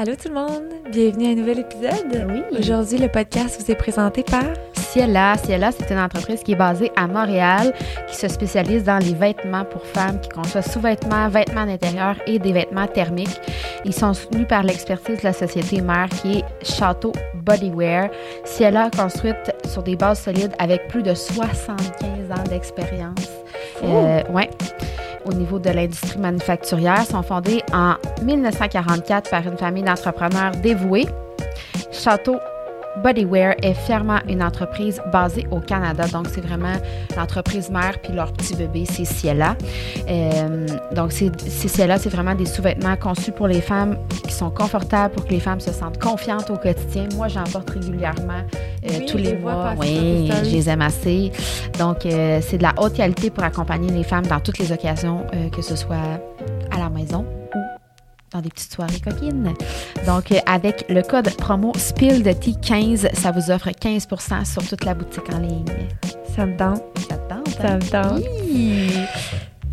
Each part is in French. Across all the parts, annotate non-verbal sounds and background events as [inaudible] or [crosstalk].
Allô tout le monde, bienvenue à un nouvel épisode. Oui. Aujourd'hui, le podcast vous est présenté par Ciela. Ciela, c'est une entreprise qui est basée à Montréal, qui se spécialise dans les vêtements pour femmes, qui conçoit sous-vêtements, vêtements d'intérieur et des vêtements thermiques. Ils sont soutenus par l'expertise de la société mère qui est Château Bodywear. Ciela construite sur des bases solides avec plus de 75 ans d'expérience. Euh, ouais au niveau de l'industrie manufacturière sont fondés en 1944 par une famille d'entrepreneurs dévoués. Château Bodywear est fièrement une entreprise basée au Canada. Donc, c'est vraiment l'entreprise mère puis leur petit bébé, c'est Ciela. Euh, donc, c'est Ciela, c'est vraiment des sous-vêtements conçus pour les femmes qui sont confortables pour que les femmes se sentent confiantes au quotidien. Moi, j'en porte régulièrement euh, Oui, tous les mois. Oui, je les aime assez. Donc, euh, c'est de la haute qualité pour accompagner les femmes dans toutes les occasions, que ce soit à la maison dans des petites soirées coquines. Donc, euh, avec le code promo SPILDT15, ça vous offre 15 sur toute la boutique en ligne. Ça me tente, Ça te tente? ça hein? me tente. Oui.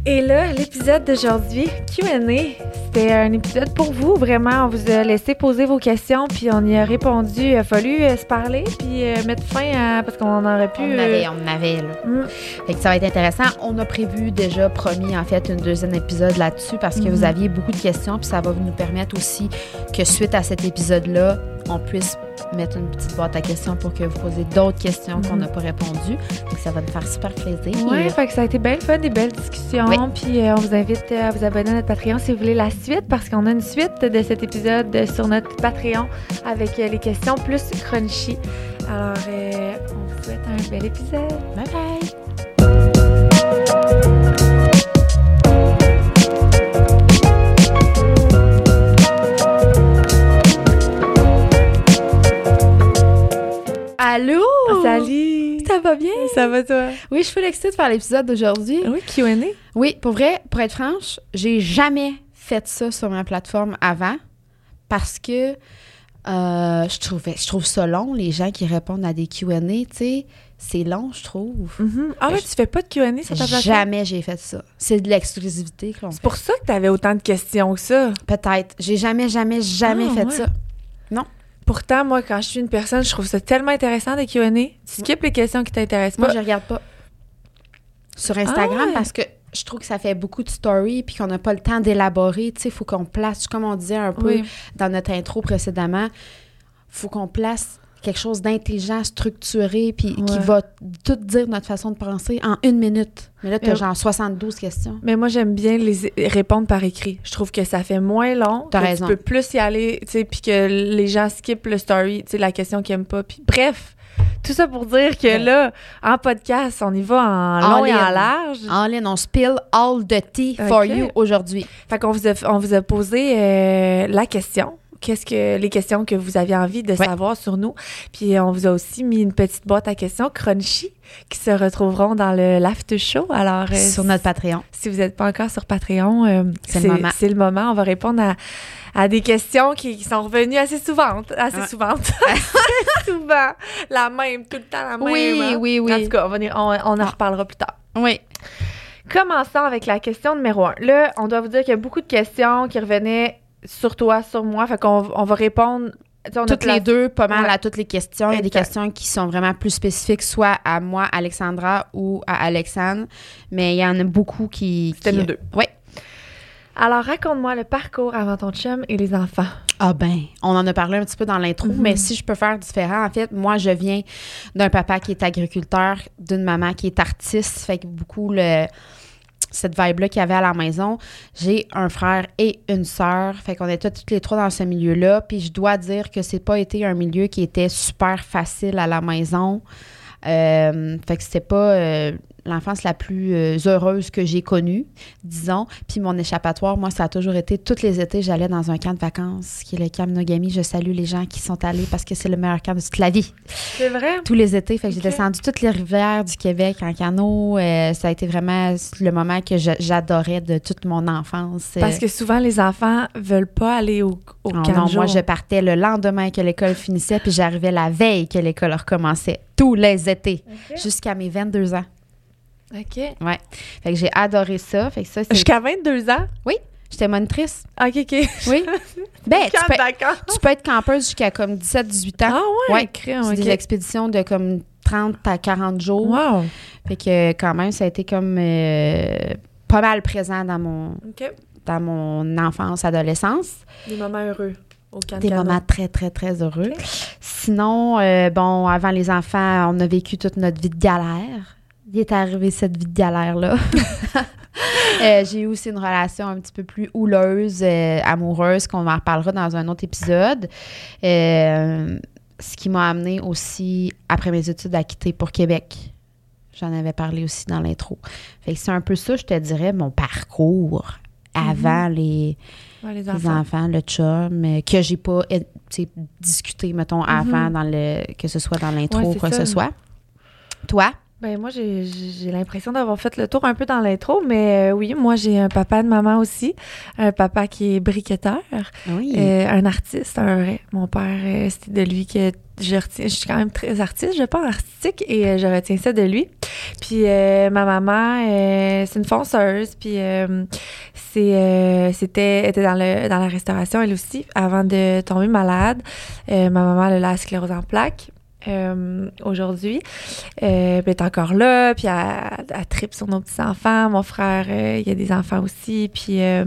Et là, l'épisode d'aujourd'hui, Q&A, c'était un épisode pour vous. Vraiment, on vous a laissé poser vos questions, puis on y a répondu. Il a fallu euh, se parler, puis euh, mettre fin à... Parce qu'on aurait pu... On en euh, avait, on en avait, là. mm, Fait que ça va être intéressant. On a prévu déjà, promis, en fait, une deuxième épisode là-dessus parce que vous aviez beaucoup de questions, puis ça va nous permettre aussi que suite à cet épisode-là, on puisse mettre une petite boîte à questions pour que vous posiez d'autres questions qu'on n'a pas répondu. Donc, ça va nous faire super plaisir. Ouais, fait que ça a été bien le fun, des belles discussions. Oui. Puis euh, on vous invite à vous abonner à notre Patreon si vous voulez la suite, parce qu'on a une suite de cet épisode euh, sur notre Patreon avec euh, les questions plus crunchy. Alors, euh, on vous souhaite un bel épisode. Bye bye. Allô? Salut! Ça va bien? Ça va toi? Oui, je suis excitée de faire l'épisode d'aujourd'hui. Oui, Q&A. Oui, pour vrai, pour être franche, j'ai jamais fait ça sur ma plateforme avant parce que euh, je trouvais, je trouve ça long, les gens qui répondent à des Q&A, tu sais, c'est long, je trouve. Mhm. Ah ouais, tu fais pas de Q&A sur ta plateforme? Jamais j'ai fait ça. C'est de l'exclusivité que l'on C'est pour ça que t'avais autant de questions que ça. Peut-être. J'ai jamais, jamais, jamais Ah, fait ouais. ça. Pourtant, moi, quand je suis une personne, je trouve ça tellement intéressant des Q&A. Tu skippes les questions qui t'intéressent Moi, pas. je regarde pas sur Instagram Ah ouais. parce que je trouve que ça fait beaucoup de stories puis qu'on n'a pas le temps d'élaborer. Tu sais, il faut qu'on place, comme on disait un peu Oui. dans notre intro précédemment, faut qu'on place quelque chose d'intelligent, structuré, puis qui va tout dire notre façon de penser en une minute. Mais là, tu as Mais- genre 72 questions. Mais moi, j'aime bien les répondre par écrit. Je trouve que ça fait moins long. T'as que raison. Tu peux plus y aller, tu sais, puis que les gens skippent le story, tu sais, la question qu'ils aiment pas. Puis bref, tout ça pour dire que Ouais. là, en podcast, on y va en long All et en large. En ligne, on spill all the tea for Ok. you aujourd'hui. Fait qu'on vous a, on vous a posé euh, la question. Qu'est-ce que les questions que vous aviez envie de Ouais. savoir sur nous? Puis on vous a aussi mis une petite boîte à questions crunchy qui se retrouveront dans le l'after show. Alors, euh, sur notre Patreon. si vous n'êtes pas encore sur Patreon, euh, C'est le moment. C'est le moment. On va répondre à, à des questions qui, qui sont revenues assez souvent. Assez Ouais. souvent. [laughs] [laughs] souvent. La même, tout le temps la même. Oui, hein. oui, oui. En tout cas, on, va y- on, on en reparlera plus tard. Oui. Commençons avec la question numéro un. Là, on doit vous dire qu'il y a beaucoup de questions qui revenaient sur toi, sur moi. Fait qu'on on va répondre. on Toutes les deux, pas mal Ouais. à toutes les questions. Il y a des questions qui sont vraiment plus spécifiques, soit à moi, Alexandra, ou à Alexandre. Mais il y en a beaucoup qui. C'était qui- nous deux. Oui. Alors, raconte-moi le parcours avant ton chum et les enfants. Ah ben, on en a parlé un petit peu dans l'intro, Mhm. mais si je peux faire différent, en fait, moi, je viens d'un papa qui est agriculteur, d'une maman qui est artiste, fait que beaucoup le cette vibe-là qu'il y avait à la maison. J'ai un frère et une sœur, fait qu'on était toutes les trois dans ce milieu-là, puis je dois dire que c'est pas été un milieu qui était super facile à la maison. Euh, fait que c'était pas euh, l'enfance la plus euh, heureuse que j'ai connue, disons. Puis mon échappatoire, moi, ça a toujours été, tous les étés, j'allais dans un camp de vacances, qui est le camp Nogami. Je salue les gens qui sont allés parce que c'est le meilleur camp de toute la vie. C'est vrai? Tous les étés. Fait que j'ai descendu toutes les rivières du Québec en canot. Euh, ça a été vraiment le moment que j'adorais de toute mon enfance. Euh, Parce que souvent, les enfants veulent pas aller au, au Oh camp non, moi, je partais le lendemain que l'école finissait, puis j'arrivais la veille que l'école recommençait, tous les étés, jusqu'à mes 22 ans. OK. Ouais. Fait que j'ai adoré ça. Fait que ça, c'est. Jusqu'à 22 ans? Oui. J'étais monitrice. OK, OK. Oui. [laughs] ben, tu peux, tu peux être campeuse jusqu'à comme 17-18 ans. Ah ouais, Ouais. crème, C'est OK. des expéditions de comme 30 à 40 jours. Wow. Fait que quand même, ça a été comme euh, pas mal présent dans mon, OK. dans mon enfance, adolescence. Des moments heureux au Des moments très, très, très heureux. Sinon, euh, bon, avant les enfants, on a vécu toute notre vie de galère. Il est arrivé cette vie de galère-là. [laughs] Euh, j'ai eu aussi une relation un petit peu plus houleuse, euh, amoureuse, qu'on en reparlera dans un autre épisode. Euh, ce qui m'a amené aussi, après mes études, à quitter pour Québec. J'en avais parlé aussi dans l'intro. Fait que c'est un peu ça, je te dirais, mon parcours avant les, Ouais, les les enfants. le chum, que j'ai pas discuté, mettons, avant, Mhm. dans le, que ce soit dans l'intro ou quoi que ce soit. Toi? Ben moi, j'ai j'ai l'impression d'avoir fait le tour un peu dans l'intro, mais euh, oui, moi, j'ai un papa de maman aussi. Un papa qui est briquetteur, Oui. euh, un artiste, un vrai. Mon père, euh, c'était de lui que je retiens. Je suis quand même très artiste, je pense, artistique, et euh, je retiens ça de lui. Puis euh, ma maman, euh, c'est une fonceuse, puis euh, c'est euh, c'était était dans le dans la restauration elle aussi avant de tomber malade. Euh, ma maman elle a la sclérose en plaques. Euh, aujourd'hui. Euh, elle est encore là, puis elle, elle tripe sur nos petits-enfants. Mon frère, euh, il y a des enfants aussi. Puis euh,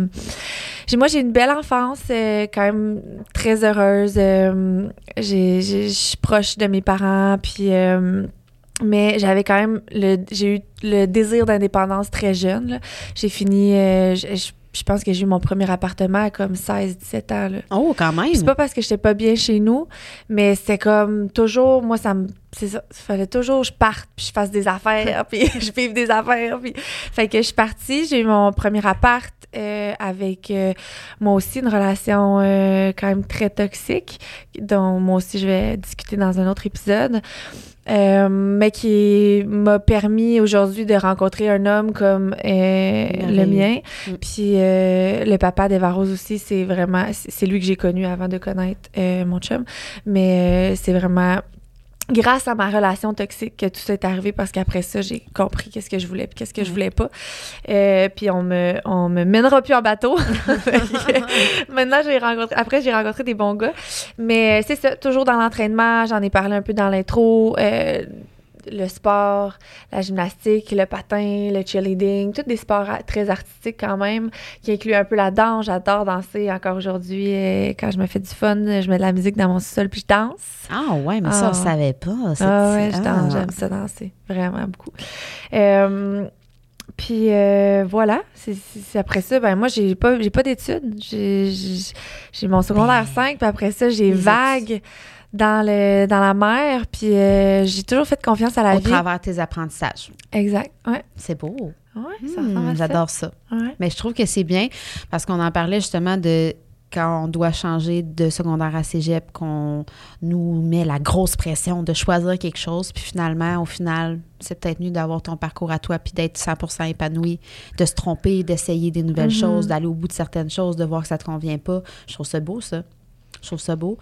moi, j'ai une belle enfance, quand même très heureuse. Je suis proche de mes parents, puis... mais j'avais quand même le j'ai eu le désir d'indépendance très jeune. J'ai fini je pense que j'ai eu mon premier appartement à comme 16 17 ans là. oh, quand même. C'est pas parce que j'étais pas bien chez nous, mais c'est comme toujours, moi, ça me. C'est ça. Il fallait toujours que je parte, puis je fasse des affaires, [laughs] puis [laughs] je vive des affaires. Puis... Fait que je suis partie, j'ai eu mon premier appart euh, avec euh, moi aussi une relation euh, quand même très toxique, dont moi aussi je vais discuter dans un autre épisode. Mais qui m'a permis aujourd'hui de rencontrer un homme comme le mien. Mm. Puis euh, le papa d'Eva Rose aussi, c'est vraiment, c'est lui que j'ai connu avant de connaître mon chum. Mais c'est vraiment grâce à ma relation toxique que tout ça est arrivé parce qu'après ça, j'ai compris qu'est-ce que je voulais puis qu'est-ce que je voulais pas. Euh, puis on me, on me mènera plus en bateau. [laughs] [laughs] Maintenant, j'ai rencontré, après, j'ai rencontré des bons gars. Mais euh, c'est ça, toujours dans l'entraînement, j'en ai parlé un peu dans l'intro. euh, le sport, la gymnastique, le patin, le cheerleading, tous des sports très artistiques quand même, qui incluent un peu la danse. J'adore danser encore aujourd'hui. euh, quand je me fais du fun, je mets de la musique dans mon sol puis je danse. Ah, ouais, mais ça, Ah. on savait pas. c'est- Ah ouais, je ah. danse, j'aime ça danser, vraiment beaucoup. Euh, puis euh, voilà, c'est c'est- après ça, ben moi j'ai pas j'ai pas d'études, j'ai j'ai- j'ai mon secondaire Ben, 5, puis après ça j'ai vague dans le dans la mer, puis euh, j'ai toujours fait confiance à la Au vie. travers tes apprentissages. Exact. Ouais. C'est beau. Ouais, ça Hmm. J'adore ça. Ouais. Mais je trouve que c'est bien parce qu'on en parlait justement de quand on doit changer de secondaire à cégep, qu'on nous met la grosse pression de choisir quelque chose, puis finalement, au final, c'est peut-être mieux d'avoir ton parcours à toi, puis d'être 100% épanoui, de se tromper, d'essayer des nouvelles Mhm. choses, d'aller au bout de certaines choses, de voir que ça te convient pas. Je trouve ça beau, ça. Je trouve ça beau.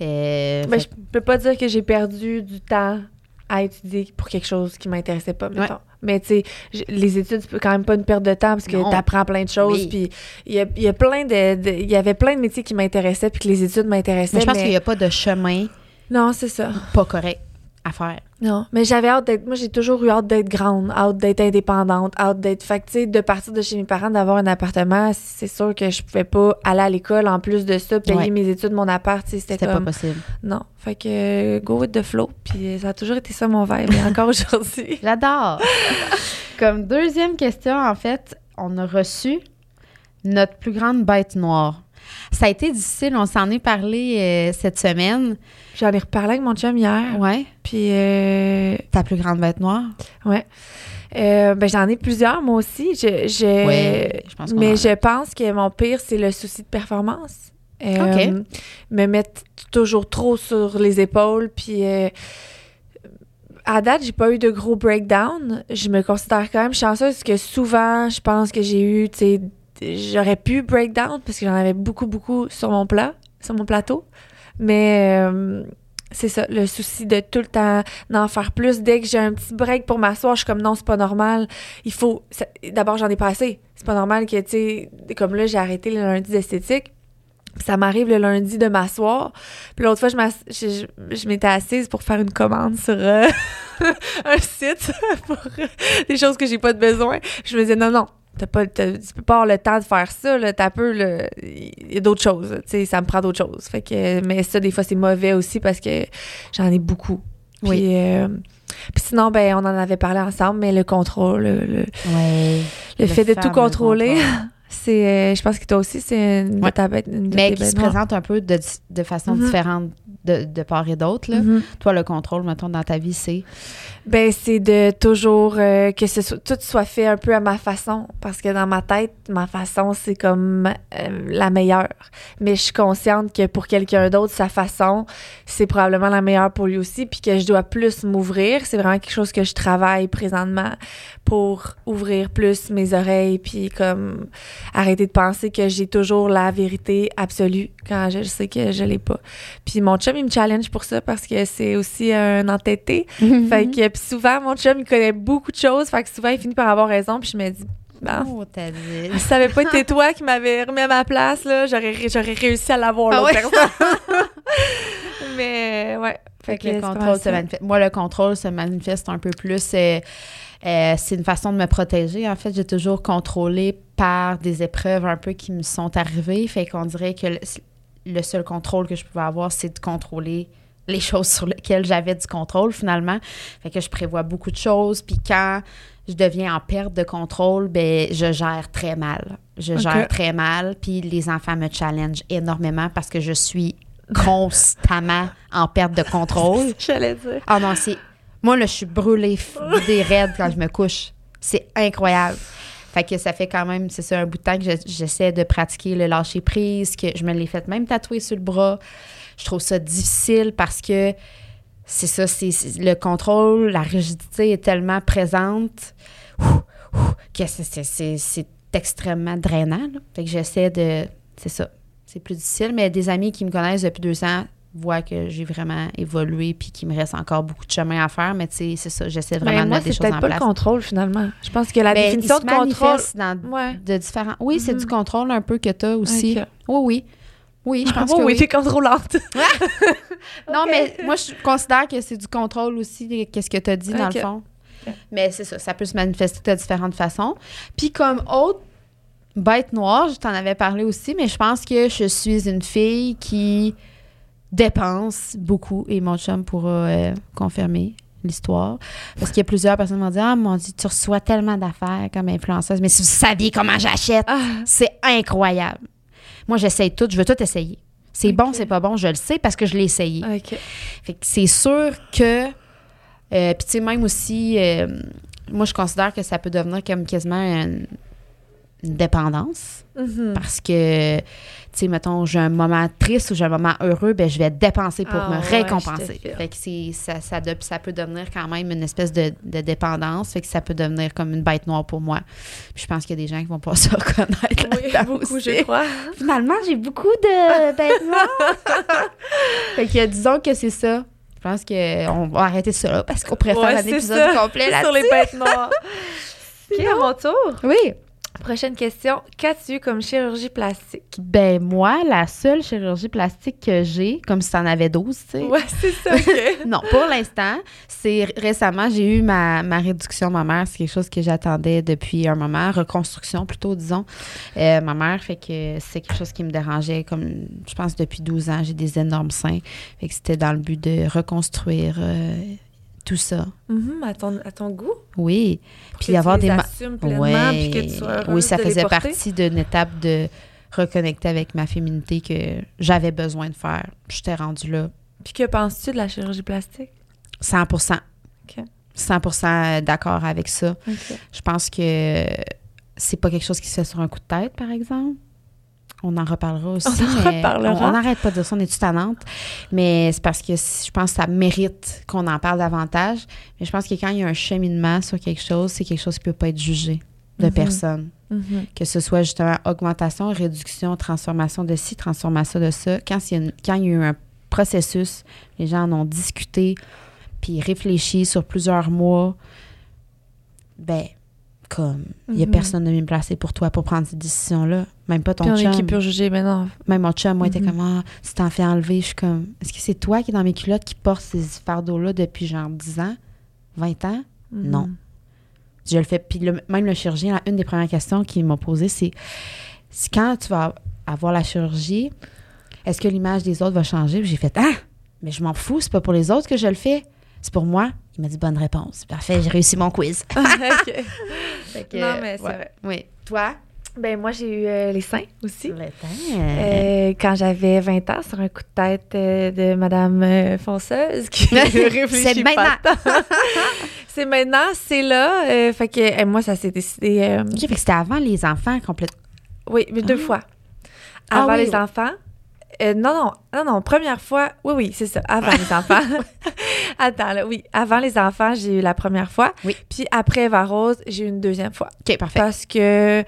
Euh, Ben, fait- je peux pas dire que j'ai perdu du temps à étudier pour quelque chose qui m'intéressait pas, mettons. Mais tu sais, les études, c'est quand même pas une perte de temps parce que tu apprends plein de choses. Puis il y a, il y a plein de, de- il y avait plein de métiers qui m'intéressaient puis que les études m'intéressaient. mais je pense mais- qu'il n'y a pas de chemin Non, c'est ça. pas correct à faire. Non, mais j'avais hâte d'être. Moi, j'ai toujours eu hâte d'être grande, hâte d'être indépendante, hâte d'être. Fait que, tu sais, de partir de chez mes parents, d'avoir un appartement, c'est sûr que je pouvais pas aller à l'école en plus de ça, payer Ouais. mes études, mon appart, tu sais, c'était comme. pas possible. Non. Fait que, go with the flow. Puis ça a toujours été ça mon vibe, et encore [laughs] aujourd'hui. J'adore. [laughs] Comme deuxième question, en fait, on a reçu notre plus grande bête noire. Ça a été difficile, on s'en est parlé euh, cette semaine. J'en ai reparlé avec mon chum hier. Ouais. Puis, euh, Ta plus grande bête noire? ouais. Euh, ben, j'en ai plusieurs, moi aussi. Je, je, Ouais, je pense mais je pense que mon pire, c'est le souci de performance. Euh, Me mettre toujours trop sur les épaules. Puis, euh, à date, j'ai pas eu de gros breakdown. Je me considère quand même chanceuse parce que souvent, je pense que j'ai eu, tu sais, j'aurais pu breakdown parce que j'en avais beaucoup, beaucoup sur mon plat, sur mon plateau. Mais euh, c'est ça, le souci de tout le temps d'en faire plus. Dès que j'ai un petit break pour m'asseoir, je suis comme non, c'est pas normal. Il faut. D'abord, j'en ai pas assez. C'est pas normal que, tu sais, comme là, j'ai arrêté le lundi d'esthétique. Ça m'arrive le lundi de m'asseoir. Puis l'autre fois, je m'étais assise pour faire une commande sur euh, [laughs] un site [laughs] pour euh, des choses que j'ai pas de besoin. Je me disais, non, non, t'as pas, t'as- tu peux pas avoir le temps de faire ça, là, t'as peu, il y a d'autres choses, tu sais, ça me prend d'autres choses. Fait que, mais ça, des fois, c'est mauvais aussi parce que j'en ai beaucoup. Puis, Oui. euh, puis sinon, ben, on en avait parlé ensemble, mais le contrôle, le, le, Ouais. le fait de tout contrôler, contrôle. [laughs] c'est, euh, je pense que toi aussi, c'est une Ouais. une de Mais qui se présente un peu de, de façon Mhm. différente de, de part et d'autre. Mhm. Toi, le contrôle, mettons, dans ta vie, c'est? Ben, c'est de toujours euh, que ce soit, tout soit fait un peu à ma façon. Parce que dans ma tête, ma façon, c'est comme euh, la meilleure. Mais je suis consciente que pour quelqu'un d'autre, sa façon, c'est probablement la meilleure pour lui aussi. Puis que je dois plus m'ouvrir. C'est vraiment quelque chose que je travaille présentement pour ouvrir plus mes oreilles. Puis comme arrêter de penser que j'ai toujours la vérité absolue quand je sais que je l'ai pas. Puis mon chum, il me challenge pour ça parce que c'est aussi un entêté. Fait que puis souvent, mon chum, il connaît beaucoup de choses. Fait que souvent, il finit par avoir raison. Puis je me dis, ben, Oh, t'as dit. si ça avait pas été toi qui m'avais remis à ma place, là, j'aurais, j'aurais réussi à l'avoir, Ah l'autre ouais? [laughs] Mais, ouais. Fait que le contrôle se manifeste. Moi, le contrôle se manifeste un peu plus. euh, euh, c'est une façon de me protéger. En fait, j'ai toujours contrôlé par des épreuves un peu qui me sont arrivées. Fait qu'on dirait que le, le seul contrôle que je pouvais avoir, c'est de contrôler les [laughs] choses sur lesquelles j'avais du contrôle finalement. Fait que je prévois beaucoup de choses. Puis quand je deviens en perte de contrôle, ben je gère très mal. Je gère très mal. Puis les enfants me challengent énormément parce que je suis constamment en perte de contrôle. [laughs] J'allais dire. Ah non, c'est. Moi, là, je suis brûlée, des raides quand je me couche. C'est incroyable. Fait que ça fait quand même, c'est ça, un bout de temps que je- j'essaie de pratiquer le lâcher prise, que je me l'ai fait même tatouer sur le bras. Je trouve ça difficile parce que c'est ça, c'est le contrôle, la rigidité est tellement présente que c'est extrêmement drainant. là. Fait que j'essaie de. C'est ça. C'est plus difficile, mais des amis qui me connaissent depuis deux ans voient que j'ai vraiment évolué puis qu'il me reste encore beaucoup de chemin à faire. Mais tu sais, c'est ça. J'essaie vraiment Mais de mettre des c'est choses peut-être en pas place. le contrôle, finalement. Je pense que la Ben, définition il de contrôle. dans Ouais. de différents. Oui, c'est Mhm. du contrôle un peu que tu as aussi. Oui, oui. Oui, je pense Oh que oui, oui. t'es contrôlante. [laughs] [laughs] Non, mais moi, je considère que c'est du contrôle aussi, qu'est-ce que tu as dit dans le fond. Mais c'est ça, ça peut se manifester de différentes façons. Puis comme autre bête noire, je t'en avais parlé aussi, mais je pense que je suis une fille qui dépense beaucoup, et mon chum pourra euh, confirmer l'histoire. Parce qu'il y a plusieurs personnes qui m'ont dit « Ah, mon Dieu, tu reçois tellement d'affaires comme influenceuse, mais si vous saviez comment j'achète, Ah, c'est incroyable. » Moi, j'essaye tout, je veux tout essayer. C'est bon, c'est pas bon, je le sais parce que je l'ai essayé. Fait que c'est sûr que. euh, Puis, tu sais, même aussi, euh, moi, je considère que ça peut devenir comme quasiment une, dépendance. Mhm. Parce que, tu sais, mettons, j'ai un moment triste ou j'ai un moment heureux, ben je vais dépenser pour Ah me récompenser. Fait que c'est, ça, ça, de- ça peut devenir quand même une espèce de, de dépendance. Fait que ça peut devenir comme une bête noire pour moi. Puis je pense qu'il y a des gens qui vont pas [laughs] se reconnaître Oui, beaucoup, aussi. je crois. Finalement, j'ai beaucoup de bêtes noires. [laughs] fait que disons que c'est ça. Je pense qu'on va arrêter ça là parce qu'on pourrait Ouais, faire un épisode ça. complet là Sur les bêtes noires. [laughs] À mon tour. Oui. Prochaine question. Qu'as-tu eu comme chirurgie plastique? Ben moi, la seule chirurgie plastique que j'ai, comme si t'en avais 12, tu sais. Ouais, c'est ça. [laughs] Non, pour l'instant, c'est récemment, j'ai eu ma, ma réduction mammaire. C'est quelque chose que j'attendais depuis un moment. Reconstruction, plutôt, disons. Euh, ma mère, fait que c'est quelque chose qui me dérangeait, comme je pense depuis 12 ans, j'ai des énormes seins. Fait que c'était dans le but de reconstruire euh, tout ça. Mhm, à, ton, à ton goût? Oui. Pour Puis que avoir tu des les pleinement, Ouais. puis que tu sois heureuse oui, ça de faisait partie d'une étape de reconnecter avec ma féminité que j'avais besoin de faire. J'étais rendue là Puis que penses-tu de la chirurgie plastique? 100 OK. 100% d'accord avec ça. Je pense que c'est pas quelque chose qui se fait sur un coup de tête, par exemple. On en reparlera aussi. On en reparlera. On n'arrête pas de dire ça, on est tannante? Mais c'est parce que je pense que ça mérite qu'on en parle davantage. Mais je pense que quand il y a un cheminement sur quelque chose, c'est quelque chose qui peut pas être jugé de Mhm. personne. Mhm. Que ce soit justement augmentation, réduction, transformation de ci, transformation de ça. Quand il y a, une- quand il y a eu un processus. Les gens en ont discuté, puis réfléchi sur plusieurs mois. Ben, comme, il n'y a Mhm. personne de mieux placé pour toi pour prendre cette décision-là. Même pas ton Puis on chum. qui peut juger maintenant. Même mon chum, moi, était Mhm. comme, ah, si t'en fais enlever, je suis comme, est-ce que c'est toi qui est dans mes culottes qui porte ces fardeaux-là depuis genre 10 ans, 20 ans? Non. Je le fais. Puis le- même le chirurgien, là, une des premières questions qu'il m'a posées, c'est quand tu vas avoir la chirurgie, est-ce que l'image des autres va changer? Puis j'ai fait Ah, mais je m'en fous, c'est pas pour les autres que je le fais, c'est pour moi. Il m'a dit bonne réponse. Parfait, j'ai réussi mon quiz. [laughs] [laughs] Que, Non, mais c'est ouais. vrai. Oui. Toi? Ben, moi, j'ai eu euh, les seins aussi. Le. Euh, quand j'avais 20 ans, sur un coup de tête euh, de Madame euh, Fonceuse qui [laughs] réfléchit C'est pas c'est maintenant, c'est là. fait que moi, ça s'est décidé. OK, fait que c'était avant les enfants complètement. oui, mais deux Ah. fois. Ah Avant oui. les enfants. Euh, non, non, non, non, première fois. Oui, oui, c'est ça, avant les [laughs] enfants. [laughs] Attends, là, oui. Avant les enfants, j'ai eu la première fois. Oui. Puis après Eva Rose, j'ai eu une deuxième fois. OK, parfait. Parce que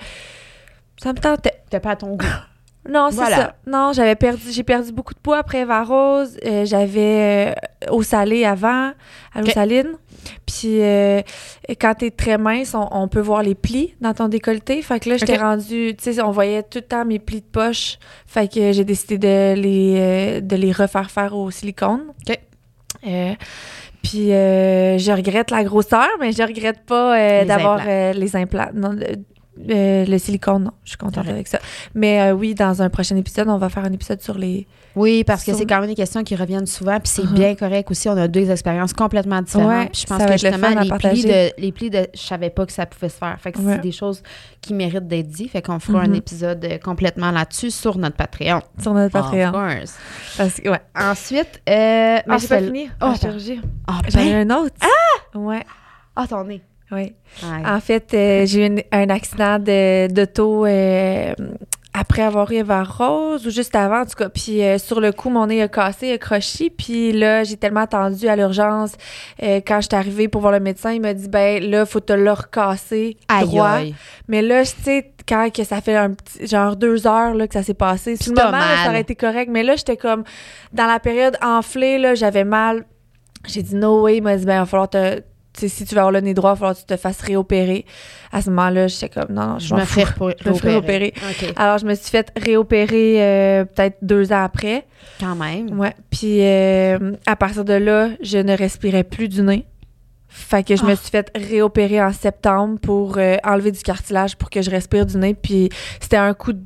ça me tentait. T'as pas à ton goût. [laughs] Non, c'est Voilà. ça. Non, j'avais perdu, j'ai perdu beaucoup de poids après Eva Rose. Euh, j'avais euh, eau salée avant, à l'eau saline. Puis euh, quand t'es très mince, on, on peut voir les plis dans ton décolleté. Fait que là, j'étais rendue, tu sais, on voyait tout le temps mes plis de poche. Fait que j'ai décidé de les, euh, de les refaire faire au silicone. Ok. Puis euh, je regrette la grosseur, mais je regrette pas euh, Les d'avoir euh, les implants. Non, euh, le silicone, non. Je suis contente Correct. avec ça. Mais euh, oui, dans un prochain épisode, on va faire un épisode sur les. Oui, parce que c'est quand même des questions qui reviennent souvent, puis c'est Mhm. bien correct aussi. On a deux expériences complètement différentes. Ouais, je pense que le justement, les plis, de, les plis de. Je savais pas que ça pouvait se faire. Fait que Ouais. c'est des choses qui méritent d'être dites. Fait qu'on fera un Mhm. épisode complètement là-dessus sur notre Patreon. Sur notre Of Patreon. course. Parce que, ouais. Ensuite, euh. Mais ah, j'ai pas fini. Oh, la attends. chirurgie. Ah, J'en ai ben! un autre. Ah! Ouais. Ah, ton nez. Oui. En fait, euh, j'ai eu un accident de- d'auto euh, après avoir eu Eva Rose ou juste avant, en tout cas. Puis euh, sur le coup, mon nez a cassé, a croché. Puis là, j'ai tellement attendu à l'urgence. euh, quand je suis arrivée pour voir le médecin, il m'a dit ben là, faut te le recasser droit. aïe. Mais là, tu sais, quand que ça fait un petit, genre deux heures là, que ça s'est passé, sur le moment, là, ça aurait été correct. Mais là, j'étais comme dans la période enflée, là, j'avais mal. J'ai dit no way. Il m'a dit ben, il va falloir te. Sais, si tu veux avoir le nez droit, il va falloir que tu te fasses réopérer. À ce moment-là, j'étais comme non, non, je, Je me ferai Je réopérer. opérer. OK. Alors, je me suis fait réopérer euh, peut-être deux ans après. Quand même. Ouais. Puis euh, à partir de là, je ne respirais plus du nez. Fait que je me Ah. suis fait réopérer en septembre pour euh, enlever du cartilage pour que je respire du nez. Puis c'était un coup de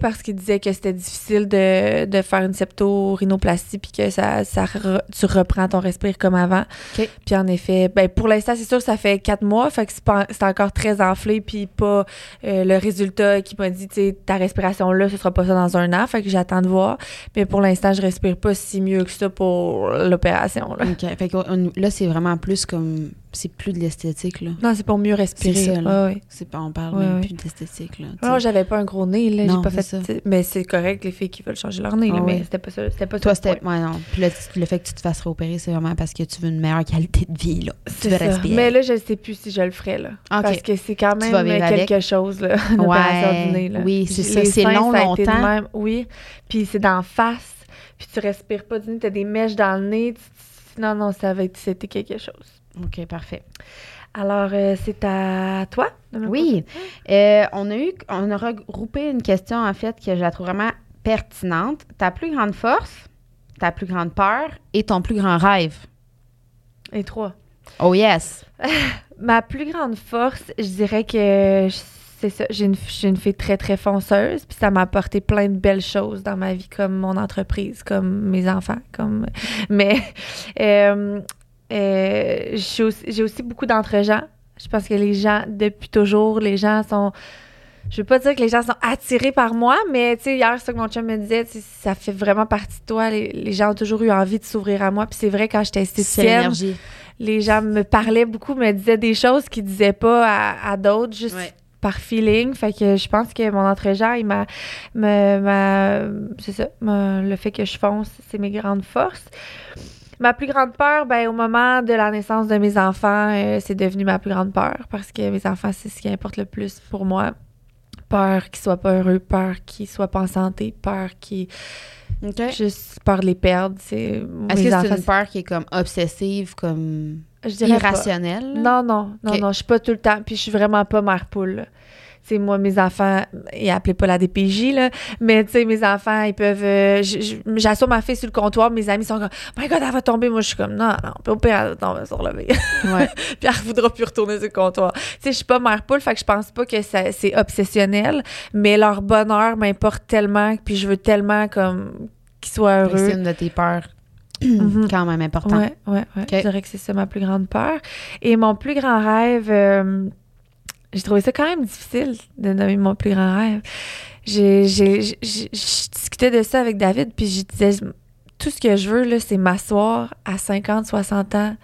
parce qu'il disait que c'était difficile de, de faire une septorhinoplastie puis que ça, ça re- tu reprends ton respire comme avant. Puis en effet, ben pour l'instant, c'est sûr, ça fait quatre mois. Fait que c'est encore très enflé puis pas euh, le résultat qui m'a dit, tu sais, ta respiration là, ce sera pas ça dans un an. Fait que j'attends de voir. Mais pour l'instant, je respire pas si mieux que ça pour l'opération. là. OK. Fait que là, c'est vraiment plus comme. C'est plus de l'esthétique, là. Non, c'est pour mieux respirer. C'est ça, là. Ouais, ouais. C'est pas, on parle Ouais, même plus d'esthétique, là. tu Non, j'avais pas un gros nez, là. J'ai pas fait. ça. Mais c'est correct, les filles qui veulent changer leur nez, là, Ah mais c'était pas ça. C'était pas Toi, c'était. Ouais, non. Puis tu- le fait que tu te fasses réopérer, c'est vraiment parce que tu veux une meilleure qualité de vie, là. Tu veux ça. respirer. Mais là, je sais plus si je le ferais, là. OK. Parce que c'est quand Tu même vivre avec? quelque chose, là, [laughs] Ouais. du nez, là. Oui, c'est ça. C'est long, longtemps. Oui. Puis c'est d'en face. Puis tu respires pas du nez, t'as des mèches dans le nez. Tu- Non, non, ça va être, c'était quelque chose. OK, parfait. Alors, euh, c'est à toi de Oui. Euh, on a eu. On a regroupé une question, en fait, que je la trouve vraiment pertinente. Ta plus grande force, ta plus grande peur et ton plus grand rêve. Et trois. Oh yes. [laughs] Ma plus grande force, je dirais que c'est ça. J'ai une, suis une fille très, très fonceuse. Puis ça m'a apporté plein de belles choses dans ma vie, comme mon entreprise, comme mes enfants. comme [laughs] Mais euh, euh, j'ai aussi, beaucoup d'entre-gens. Je pense que les gens, depuis toujours, les gens sont. Je veux pas dire que les gens sont attirés par moi, mais tu sais, hier, c'est ça que mon chum me disait, ça fait vraiment partie de toi. Les, les gens ont toujours eu envie de s'ouvrir à moi. Puis c'est vrai, quand j'étais esthéticienne, les gens me parlaient beaucoup, me disaient des choses qu'ils disaient pas à, à d'autres, juste Ouais. par feeling. Fait que je pense que mon entre-gens, il m'a. C'est ça. le fait que je fonce, c'est mes grandes forces. Ma plus grande peur, ben, au moment de la naissance de mes enfants, euh, c'est devenu ma plus grande peur parce que mes enfants, c'est ce qui importe le plus pour moi. Peur qu'ils soient pas heureux, peur qu'ils soient pas en santé, peur qu'ils. Juste peur de les perdre. Est-ce que c'est une peur qui est comme obsessive, comme je dirais pas. irrationnelle? Non, non, non, Ok. non, je suis pas tout le temps, puis je suis vraiment pas mère poule. Tu sais, moi, mes enfants, ils appelaient pas la DPJ, là, mais tu sais, mes enfants, ils peuvent. euh, J'assois ma fille sur le comptoir, mes amis sont comme, My God, elle va tomber. Moi, je suis comme, non, non, puis au pire, elle va sur le Ouais. [laughs] puis elle voudra plus retourner sur le comptoir. Tu sais, je suis pas mère poule, fait que je pense pas que c'est obsessionnel, mais leur bonheur m'importe tellement, puis je veux tellement, comme, qu'ils soient que C'est heureux. une de tes peurs [clears throat] Mhm. quand même importante. Ouais, ouais, ouais. Ok. Je dirais que c'est ça ma plus grande peur. Et mon plus grand rêve, euh, j'ai trouvé ça quand même difficile de nommer mon plus grand rêve. J'ai, j'ai, discutais de ça avec David, puis je disais, tout ce que je veux, là, c'est m'asseoir à 50, 60 ans,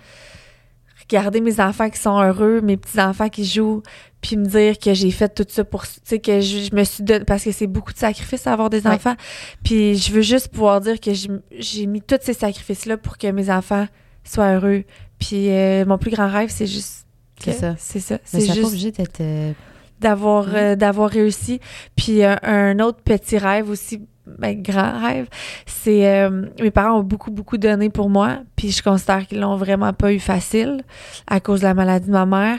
regarder mes enfants qui sont heureux, mes petits-enfants qui jouent, puis me dire que j'ai fait tout ça pour, tu sais, que je, je me suis donné, parce que c'est beaucoup de sacrifices à avoir des Ouais. enfants. Puis je veux juste pouvoir dire que j'ai- j'ai mis tous ces sacrifices-là pour que mes enfants soient heureux. Puis euh, mon plus grand rêve, c'est juste. C'est que- ça. C'est ça. C'est juste obligé d'être. euh, d'avoir euh, d'avoir réussi. Puis euh, un autre petit rêve aussi, ben, grand rêve, c'est euh, mes parents ont beaucoup beaucoup donné pour moi, puis je considère qu'ils l'ont vraiment pas eu facile à cause de la maladie de ma mère.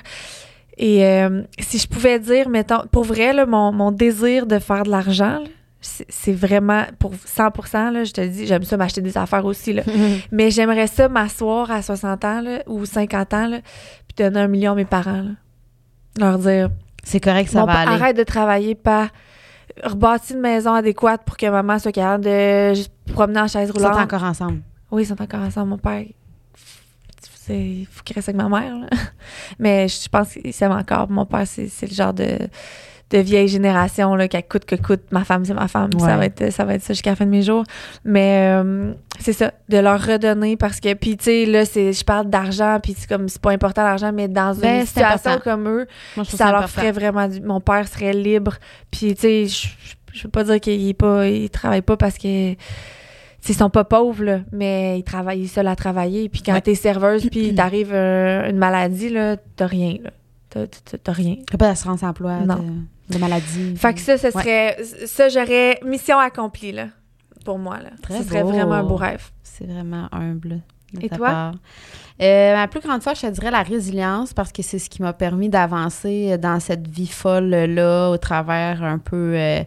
Et si je pouvais dire, mettons, pour vrai, là, mon, mon désir de faire de l'argent, c'est vraiment pour 100%, là, je te le dis, j'aime ça m'acheter des affaires aussi, là. [laughs] Mais j'aimerais ça m'asseoir à 60 ans là, ou 50 ans, là, donner un million à mes parents. là. Leur dire, c'est correct, ça va aller. Arrête de travailler, pas rebâtir une maison adéquate pour que maman soit capable de juste promener en chaise Ils sont roulante. encore ensemble. Oui, ils sont encore ensemble. Mon père, c'est- il faut qu'il reste avec ma mère. là. [laughs] Mais je pense qu'il s'aime encore. Mon père, c'est c'est le genre de, de vieille génération là, coûte que coûte. Ma femme, c'est ma femme. Ouais. Ça, va être, ça va être ça jusqu'à la fin de mes jours. Mais euh, c'est ça, de leur redonner parce que, puis tu sais, là, c'est- je parle d'argent, puis c'est comme, c'est pas important l'argent, mais dans Ben, une c'est situation important. comme eux, Moi, ça, leur ferait vraiment du... Mon père serait libre. Puis, tu sais, je, veux pas dire qu'il est pas... Il travaille pas parce que... Ils sont pas pauvres, là, mais ils travaillent seuls à travailler. Puis quand Ouais. t'es serveuse, [clears throat] puis t'arrives euh, une maladie, là, t'as rien, là. T'as- rien. T'as pas d'assurance emploi, Non. de, de maladie. [laughs] Fait que ça, ce Ouais. serait... Ça, j'aurais mission accomplie, là, pour moi, là. Très ce serait vraiment un beau rêve. C'est vraiment humble. de Et ta toi? part. Euh, ma plus grande fois, je te dirais la résilience parce que c'est ce qui m'a permis d'avancer dans cette vie folle-là au travers un peu euh,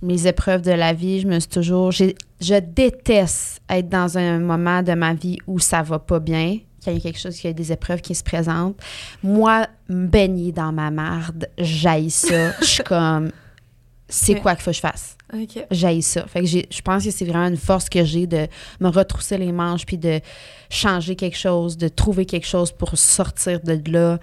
mes épreuves de la vie. Je me suis toujours. Je déteste être dans un moment de ma vie où ça va pas bien, qu'il y a quelque chose, qu'il y a des épreuves qui se présentent. Moi, me baigner dans ma marde, j'aille ça. [laughs] Je suis comme. C'est Ouais. quoi qu'il faut que je fasse? J'aille ça. Fait que je pense que c'est vraiment une force que j'ai de me retrousser les manches puis de changer quelque chose, de trouver quelque chose pour sortir de là.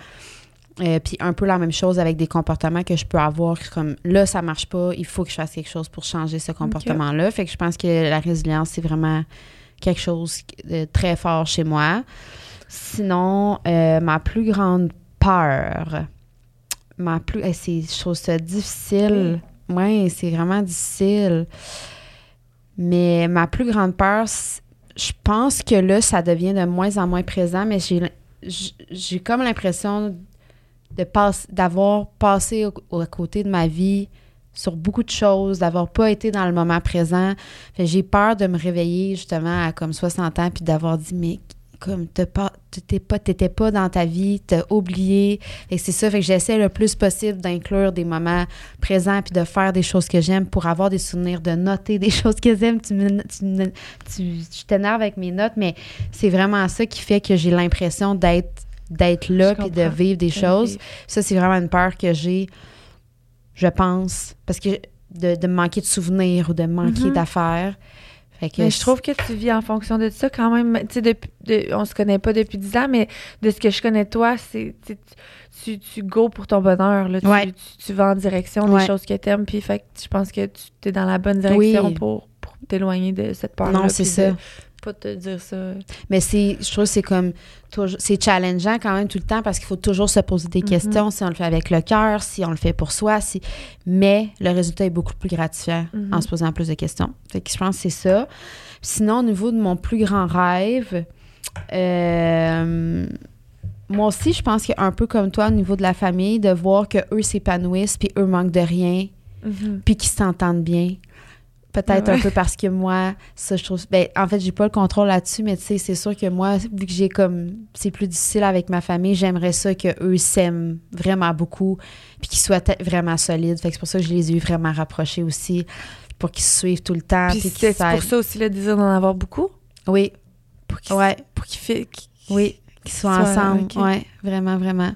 Euh, puis un peu la même chose avec des comportements que je peux avoir comme là ça marche pas, il faut que je fasse quelque chose pour changer ce comportement-là. Fait que je pense que la résilience c'est vraiment quelque chose de très fort chez moi. Sinon, euh, ma plus grande peur, ma plus, eh, trouve ça difficile. Ouais, c'est vraiment difficile. Mais ma plus grande peur, je pense que là, ça devient de moins en moins présent, mais j'ai, comme l'impression d'avoir passé au, à côté de ma vie sur beaucoup de choses, d'avoir pas été dans le moment présent. J'ai peur de me réveiller justement à comme 60 ans puis d'avoir dit mais comme t'as pas t'étais pas t'étais pas dans ta vie, t'as oublié. Que c'est ça fait que j'essaie le plus possible d'inclure des moments présents puis de faire des choses que j'aime pour avoir des souvenirs, de noter des [laughs] choses que j'aime. Tu me- tu me- tu- je t'énerve avec mes notes, mais c'est vraiment ça qui fait que j'ai l'impression d'être d'être là puis de vivre des De choses. vivre. Ça, c'est vraiment une peur que j'ai, je pense, parce que de, de manquer de souvenirs ou de me manquer Mhm. d'affaires. Fait que Mais je trouve que tu vis en fonction de ça quand même. Tu sais, de- on se connaît pas depuis 10 ans, mais de ce que je connais de toi, c'est tu, tu, go pour ton bonheur. Là. Tu, Ouais. tu, tu vas en direction Ouais. des choses que tu aimes. Puis fait que je pense que tu es dans la bonne direction Oui. pour, pour t'éloigner de cette peur Non, c'est ça. Pas te dire ça. Mais c'est, je trouve que c'est comme, c'est challengeant quand même tout le temps parce qu'il faut toujours se poser des Mhm. questions, si on le fait avec le cœur, si on le fait pour soi, si... mais le résultat est beaucoup plus gratifiant Mhm. en se posant plus de questions. Fait que je pense que c'est ça. Sinon, au niveau de mon plus grand rêve, euh, moi aussi, je pense qu'un peu comme toi au niveau de la famille, de voir que eux s'épanouissent puis eux manquent de rien, Mhm. puis qu'ils s'entendent bien. Peut-être Ouais. un peu parce que moi, ça, je trouve. Ben, en fait, j'ai pas le contrôle là-dessus, mais tu sais, c'est sûr que moi, vu que j'ai comme. C'est plus difficile avec ma famille, j'aimerais ça qu'eux s'aiment vraiment beaucoup, puis qu'ils soient vraiment solides. Fait que c'est pour ça que je les ai eu vraiment rapprochés aussi, pour qu'ils se suivent tout le temps, Puis c'est pour ça aussi le désir d'en avoir beaucoup? Oui, Pour qu'ils ouais, pour qu'ils qu'ils- oui, qu'ils soient soient- ensemble. ok. Ouais, vraiment, vraiment.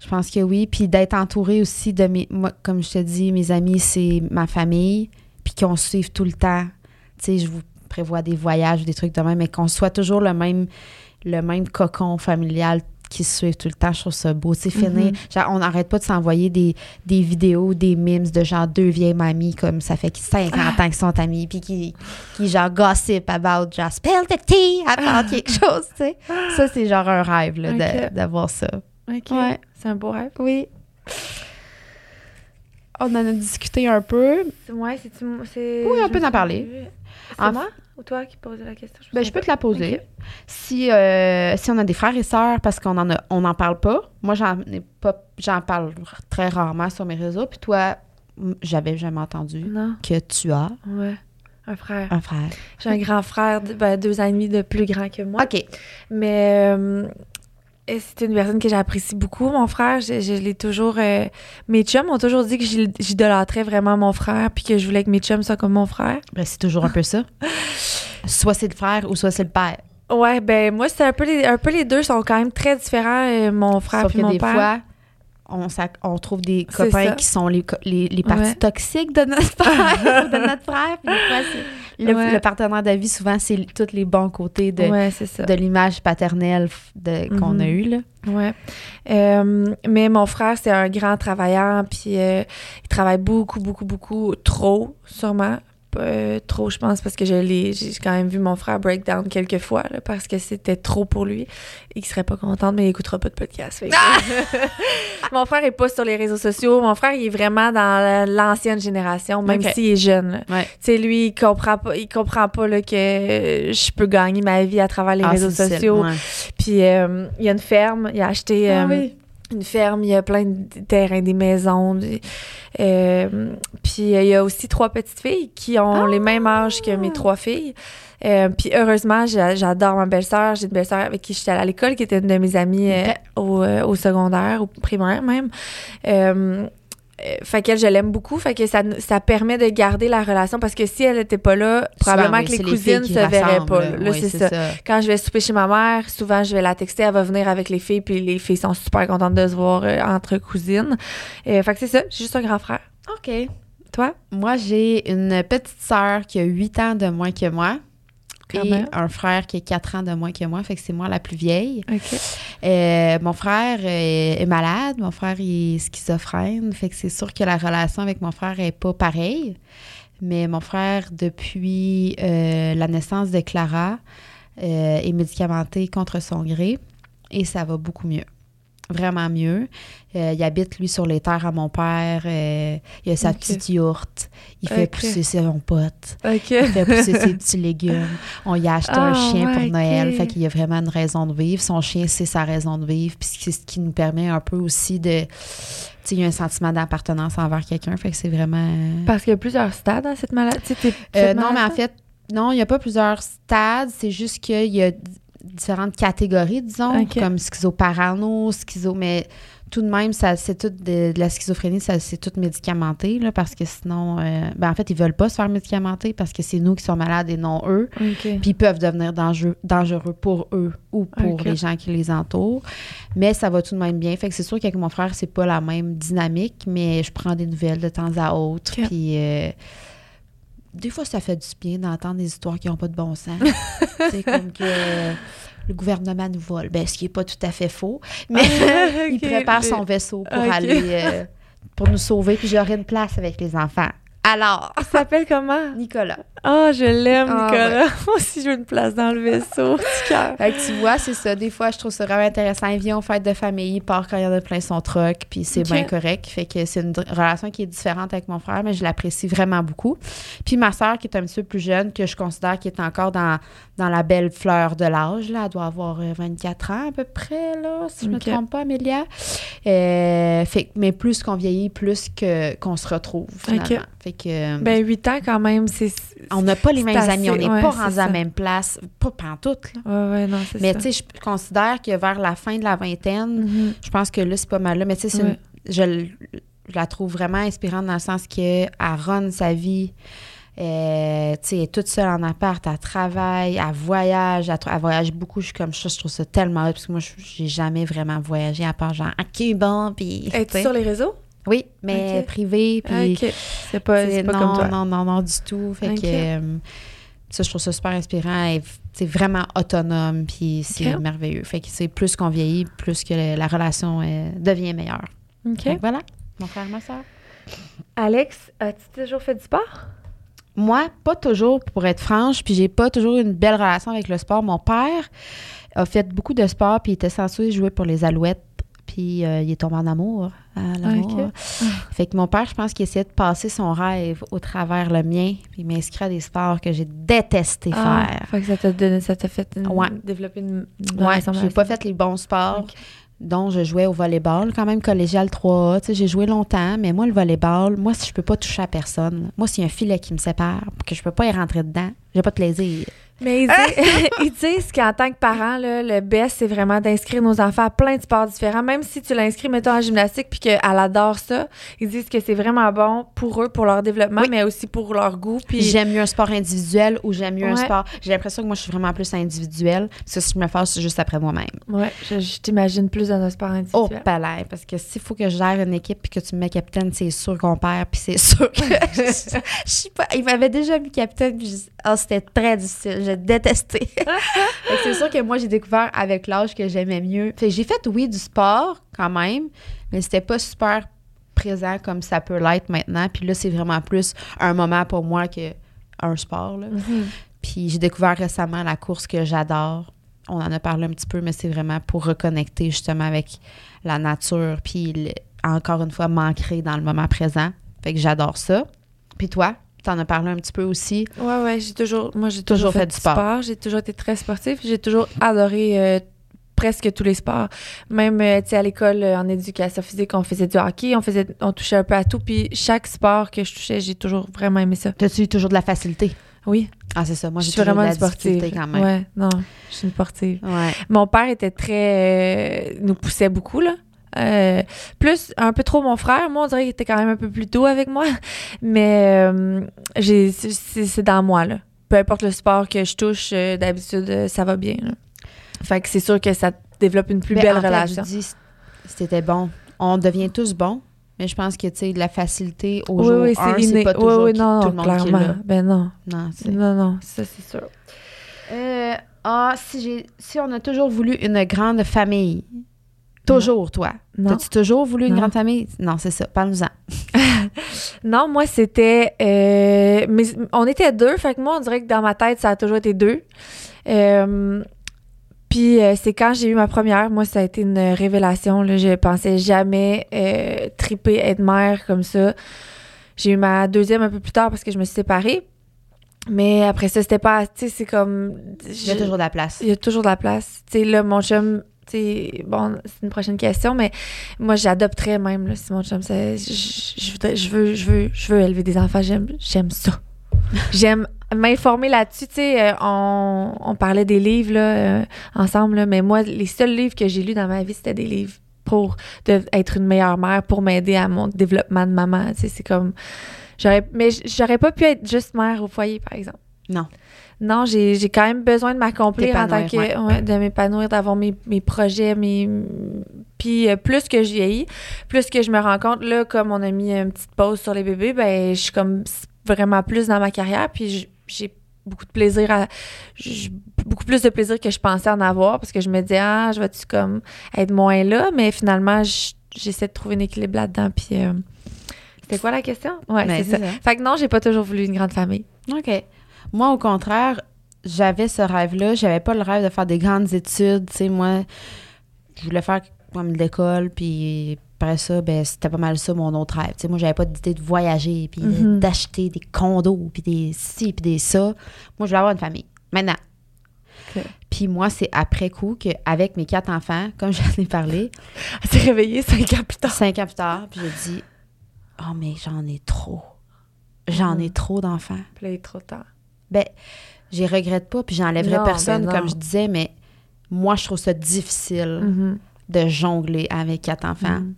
Je pense que oui. Puis d'être entouré aussi de mes. Moi, comme je te dis, mes amis, c'est ma famille. Puis qu'on se suive tout le temps. Tu sais, je vous prévois des voyages ou des trucs de même, mais qu'on soit toujours le même, le même cocon familial qui se suivent tout le temps. Je trouve ça beau. C'est fini. Mhm. Genre, on n'arrête pas de s'envoyer des, des vidéos, des memes de genre deux vieilles mamies, comme ça fait 50 Ah. ans qu'ils sont amies, puis qui, qui genre gossip about, genre, spill the tea about quelque chose, tu sais. Ça, c'est genre un rêve, là, d'avoir ça. OK. Ouais. C'est un beau rêve. Oui. On en a discuté un peu. Ouais, c'est Oui, on je peut en parler. C'est moi ou toi qui posais la question? Ben, je peux te la poser. Si, euh, si on a des frères et sœurs, parce qu'on en a, on n'en parle pas. Moi, j'en ai pas, j'en parle très rarement sur mes réseaux. Puis toi, j'avais jamais entendu Non. que tu as Ouais. Un frère. un frère. J'ai un grand frère, de- ben, deux ans et demi de plus grand que moi. OK. Mais euh, c'est une personne que j'apprécie beaucoup, mon frère. Je, je l'ai toujours. euh, mes chums m'ont toujours dit que j'id- j'idolâtrais vraiment mon frère, puis que je voulais que mes chums soient comme mon frère. Ben, c'est toujours un peu ça. [laughs] soit c'est le frère ou soit c'est le père. Ouais, ben moi, c'est un peu les, un peu les deux sont quand même très différents, euh, mon frère que mon des père. fois, on, trouve des copains qui sont les, les, les parties Ouais. toxiques de notre [laughs] frère ou de notre frère. Puis des fois, c'est le, Ouais. le partenaire de vie, souvent, c'est tous les bons côtés de, ouais, l'image paternelle qu'on Mhm. a eue. Là. Ouais. Euh, mais mon frère, c'est un grand travailleur, puis euh, il travaille beaucoup, beaucoup, beaucoup, trop, sûrement. Euh, trop, je pense, parce que je l'ai, j'ai quand même vu mon frère breakdown quelques fois, là, parce que c'était trop pour lui. Il serait pas content, mais il écoutera pas de podcast. fait que- [laughs] mon frère est pas sur les réseaux sociaux. Mon frère, il est vraiment dans la- l'ancienne génération, même s'il est jeune. Ouais. Tu sais, lui, il comprend pas, il comprend pas là, que je peux gagner ma vie à travers les Ah, réseaux sociaux. ouais. Puis euh, il y a une ferme, il a acheté Ah euh, oui. Une ferme, il y a plein de terrains, des maisons. des- euh, puis euh, il y a aussi trois petites filles qui ont les mêmes âges que mes trois filles. Euh, puis heureusement, j'a- j'adore ma belle-sœur. J'ai une belle-sœur avec qui j'étais allée à l'école, qui était une de mes amies euh, au secondaire, au primaire même. Euh, fait qu'elle, je l'aime beaucoup. Fait que ça, permet de garder la relation parce que si elle était pas là, probablement Souvent, oui, que les cousines filles se verraient pas. là. Oui, c'est ça. Quand je vais souper chez ma mère, souvent je vais la texter, elle va venir avec les filles, puis les filles sont super contentes de se voir euh, entre cousines. Euh, fait que c'est ça, j'ai juste un grand frère. OK. Toi? Moi, j'ai une petite sœur qui a 8 ans de moins que moi. Quand et même. un frère qui a 4 ans de moins que moi, fait que c'est moi la plus vieille. Euh, mon frère est malade, mon frère est schizophrène, fait que c'est sûr que la relation avec mon frère est pas pareille. Mais mon frère, depuis euh, la naissance de Clara, euh, est médicamenté contre son gré et ça va beaucoup mieux. Vraiment mieux. Euh, il habite, lui, sur les terres à mon père. euh, il a sa petite yourte. Il fait pousser son pote. Il fait pousser ses [laughs] petits légumes. On y a acheté un Ah, chien ouais, pour Noël. Fait qu'il y a vraiment une raison de vivre. Son chien, c'est sa raison de vivre. Puis c'est ce qui nous permet un peu aussi de. Tu sais, il y a un sentiment d'appartenance envers quelqu'un. Fait que c'est vraiment. Parce qu'il y a plusieurs stades dans cette maladie. Euh, non, mais en fait, non, il n'y a pas plusieurs stades. C'est juste qu'il y a différentes catégories, disons, comme schizoparano, schizo. Mais tout de même, ça, c'est tout de, de la schizophrénie, ça, c'est tout médicamenté, là, parce que sinon, euh, ben, en fait, ils veulent pas se faire médicamenter parce que c'est nous qui sommes malades et non eux. Puis ils peuvent devenir dangereux, dangereux pour eux ou pour les gens qui les entourent. Mais ça va tout de même bien. Fait que c'est sûr qu'avec mon frère, c'est pas la même dynamique, mais je prends des nouvelles de temps à autre. Puis euh, des fois, ça fait du bien d'entendre des histoires qui n'ont pas de bon sens. [laughs] c'est comme que le gouvernement nous vole. Ben, ce qui n'est pas tout à fait faux. Mais [laughs] il prépare mais- son vaisseau pour aller. euh, pour nous sauver. Puis j'aurai une place avec les enfants. Alors, Il s'appelle comment? Nicolas. Oh, je l'aime, Ah, Nicolas. [laughs] Moi aussi, je veux une place dans le vaisseau [laughs] du cœur. Fait que tu vois, c'est ça. Des fois, je trouve ça vraiment intéressant. Il vient aux fêtes de famille, il part quand il y en a plein son truck, puis c'est Ok. bien correct. Fait que c'est une relation qui est différente avec mon frère, mais je l'apprécie vraiment beaucoup. Puis ma soeur, qui est un petit peu plus jeune, que je considère qui est encore dans, dans la belle fleur de l'âge, là. Elle doit avoir euh, 24 ans à peu près, là, si je me Ok. trompe pas, Amélia. Euh, fait mais plus qu'on vieillit, plus que, qu'on se retrouve, finalement. Ok. Fait que... Ben, 8 ans quand même, c'est. on n'a pas les mêmes assez- amis, on n'est ouais, pas c'est rendus à la même place, pas pantoute, là. Ouais, ouais, non, c'est Mais tu sais, je considère que vers la fin de la vingtaine, Mhm. je pense que là, c'est pas mal là. Mais tu sais, Ouais. je, la trouve vraiment inspirante dans le sens qu'elle run sa vie. Euh, tu sais, elle est toute seule en appart, elle travaille, elle voyage, elle, voyage beaucoup. Je suis comme ça, je trouve ça tellement hot, parce que moi, je- j'ai jamais vraiment voyagé à part genre à Cuba, puis. tu Es-tu sur les réseaux? Oui, mais privé, puis. C'est pas, c'est pas non, comme toi. non, non, non, du tout. Fait que euh, ça, je trouve ça super inspirant. C'est vraiment autonome, puis c'est merveilleux. Fait que c'est plus qu'on vieillit, plus que la, la relation euh, devient meilleure. OK. Que voilà, mon frère, ma soeur. Alex, as-tu toujours fait du sport? Moi, pas toujours, pour être franche, puis j'ai pas toujours une belle relation avec le sport. Mon père a fait beaucoup de sport, puis il était censé jouer pour les Alouettes, puis euh, il est tombé en amour. à l'amour. Ok. Fait que mon père, je pense qu'il essayait de passer son rêve au travers le mien, puis il m'inscrit à des sports que j'ai détesté Ah, faire. fait que ça t'a donné, ça t'a fait une- Ouais. développer une, une Ouais, relation j'ai pas fait les bons sports. Dont je jouais au volleyball, quand même collégial 3A. Tu sais, j'ai joué longtemps, mais moi, le volleyball, moi, si je peux pas toucher à personne, moi, s'il y a un filet qui me sépare, que je peux pas y rentrer dedans, j'ai pas de plaisir. Mais ils disent, [laughs] [laughs] ils disent qu'en tant que parent, là, le best, c'est vraiment d'inscrire nos enfants à plein de sports différents. Même si tu l'inscris, mettons, en gymnastique, puis qu'elle adore ça, ils disent que c'est vraiment bon pour eux, pour leur développement, Oui. mais aussi pour leur goût. Puis J'aime mieux un sport individuel ou j'aime mieux un sport. J'ai l'impression que moi, je suis vraiment plus individuelle. Parce que si je me fasse, c'est juste après moi-même. ouais, je, je t'imagine plus dans un sport Oh, individuel. palais. Parce que s'il faut que je gère une équipe puis que tu me mets capitaine, c'est sûr qu'on perd. Puis c'est sûr que. [laughs] je sais pas. Il m'avait déjà mis capitaine. Puis oh, c'était très difficile. J'ai détesté. [laughs] Fait que c'est sûr que moi, j'ai découvert avec l'âge que j'aimais mieux. Fait j'ai fait, oui, du sport quand même, mais c'était pas super présent comme ça peut l'être maintenant. Puis là, c'est vraiment plus un moment pour moi que un sport. Là. Mhm. Puis j'ai découvert récemment la course que j'adore. On en a parlé un petit peu, mais c'est vraiment pour reconnecter justement avec la nature, puis le- encore une fois, m'ancrer dans le moment présent. Fait que j'adore ça. Puis toi, t'en as parlé un petit peu aussi. Ouais, ouais, j'ai toujours, moi, j'ai toujours, Toujours fait, fait du sport. sport. J'ai toujours été très sportive. J'ai toujours adoré euh, presque tous les sports. Même, euh, tu sais, à l'école, euh, en éducation physique, on faisait du hockey, on faisait, on touchait un peu à tout. Puis chaque sport que je touchais, j'ai toujours vraiment aimé ça. T'as-tu toujours de la facilité? Oui, Ah, c'est ça. Moi, je j'ai toujours vraiment de la sportive. quand même. Ouais, non, je suis une sportive. Ouais. Mon père était très. euh, nous poussait beaucoup, là. Euh, plus un peu trop mon frère. Moi, on dirait qu'il était quand même un peu plus doux avec moi. [laughs] Mais euh, j'ai, c'est, c'est dans moi, là. Peu importe le sport que je touche, euh, d'habitude, ça va bien. là. Fait que c'est sûr que ça développe une plus Ben, belle en fait, relation. dis, c'était bon. On devient tous bons, mais je pense que, tu sais, de la facilité au oui, jour oui, un, c'est c'est pas Oui, toujours oui, qui- non, tout non, le monde qui est clairement. là. Ben non. Non, c'est... Non, non, ça, c'est sûr. Euh, ah, si, j'ai, si on a toujours voulu une grande famille. Toujours, toi. T'as-tu toujours voulu une Non. grande famille? Non, c'est ça. Parle-nous-en. [laughs] Non, moi, c'était. euh, mais on était deux, fait que moi, on dirait que dans ma tête, ça a toujours été deux. Euh, puis euh, c'est quand j'ai eu ma première, moi, ça a été une révélation. Là, je pensais jamais triper, être mère comme ça. J'ai eu ma deuxième un peu plus tard parce que je me suis séparée. Mais après ça, c'était pas. Tu sais, c'est comme. Il y a toujours de la place. il y a toujours de la place. Tu sais, là, mon chum, bon, c'est une prochaine question, mais moi, j'adopterais même, là, si mon chum, je, je, veux, je veux, je veux élever des enfants, j'aime, j'aime ça. [laughs] J'aime m'informer là-dessus, tu sais, euh, on, on parlait des livres, là, euh, ensemble, là, mais moi, les seuls livres que j'ai lus dans ma vie, c'était des livres pour de- être une meilleure mère, pour m'aider à mon développement de maman, tu sais, c'est comme, j'aurais, mais j'aurais pas pu être juste mère au foyer, par exemple. Non. Non, j'ai j'ai quand même besoin de m'accomplir en tant que ouais, de m'épanouir, d'avoir mes, mes projets, mes puis euh, plus que je vieillis, plus que je me rends compte là comme on a mis une petite pause sur les bébés, ben je suis comme vraiment plus dans ma carrière puis j'ai beaucoup de plaisir à beaucoup plus de plaisir que je pensais en avoir parce que je me dis ah, je vais-tu comme être moins là, mais finalement j'essaie de trouver un équilibre là-dedans puis euh, C'était quoi la question? Ouais, Ben, c'est c'est ça. ça. Fait que non, j'ai pas toujours voulu une grande famille. OK. Moi, au contraire, j'avais ce rêve-là. J'avais pas le rêve de faire des grandes études. Tu sais, moi, je voulais faire comme de l'école, puis après ça, ben, c'était pas mal ça mon autre rêve. Tu sais, moi, j'avais pas d'idée de voyager, puis Mhm. d'acheter des condos, puis des ci, puis des ça. Moi, je voulais avoir une famille. Maintenant. Puis moi, c'est après coup qu'avec mes quatre enfants, comme j'en ai parlé, [laughs] Elle s'est réveillée cinq ans plus tard. cinq ans plus tard, puis j'ai dit « Oh, mais j'en ai trop. J'en ai Mhm. trop d'enfants. » Puis là, il est trop tard. Ben, j'y regrette pas, puis j'enlèverai personne, ben comme je disais, mais moi, je trouve ça difficile Mhm. de jongler avec quatre enfants. Mhm.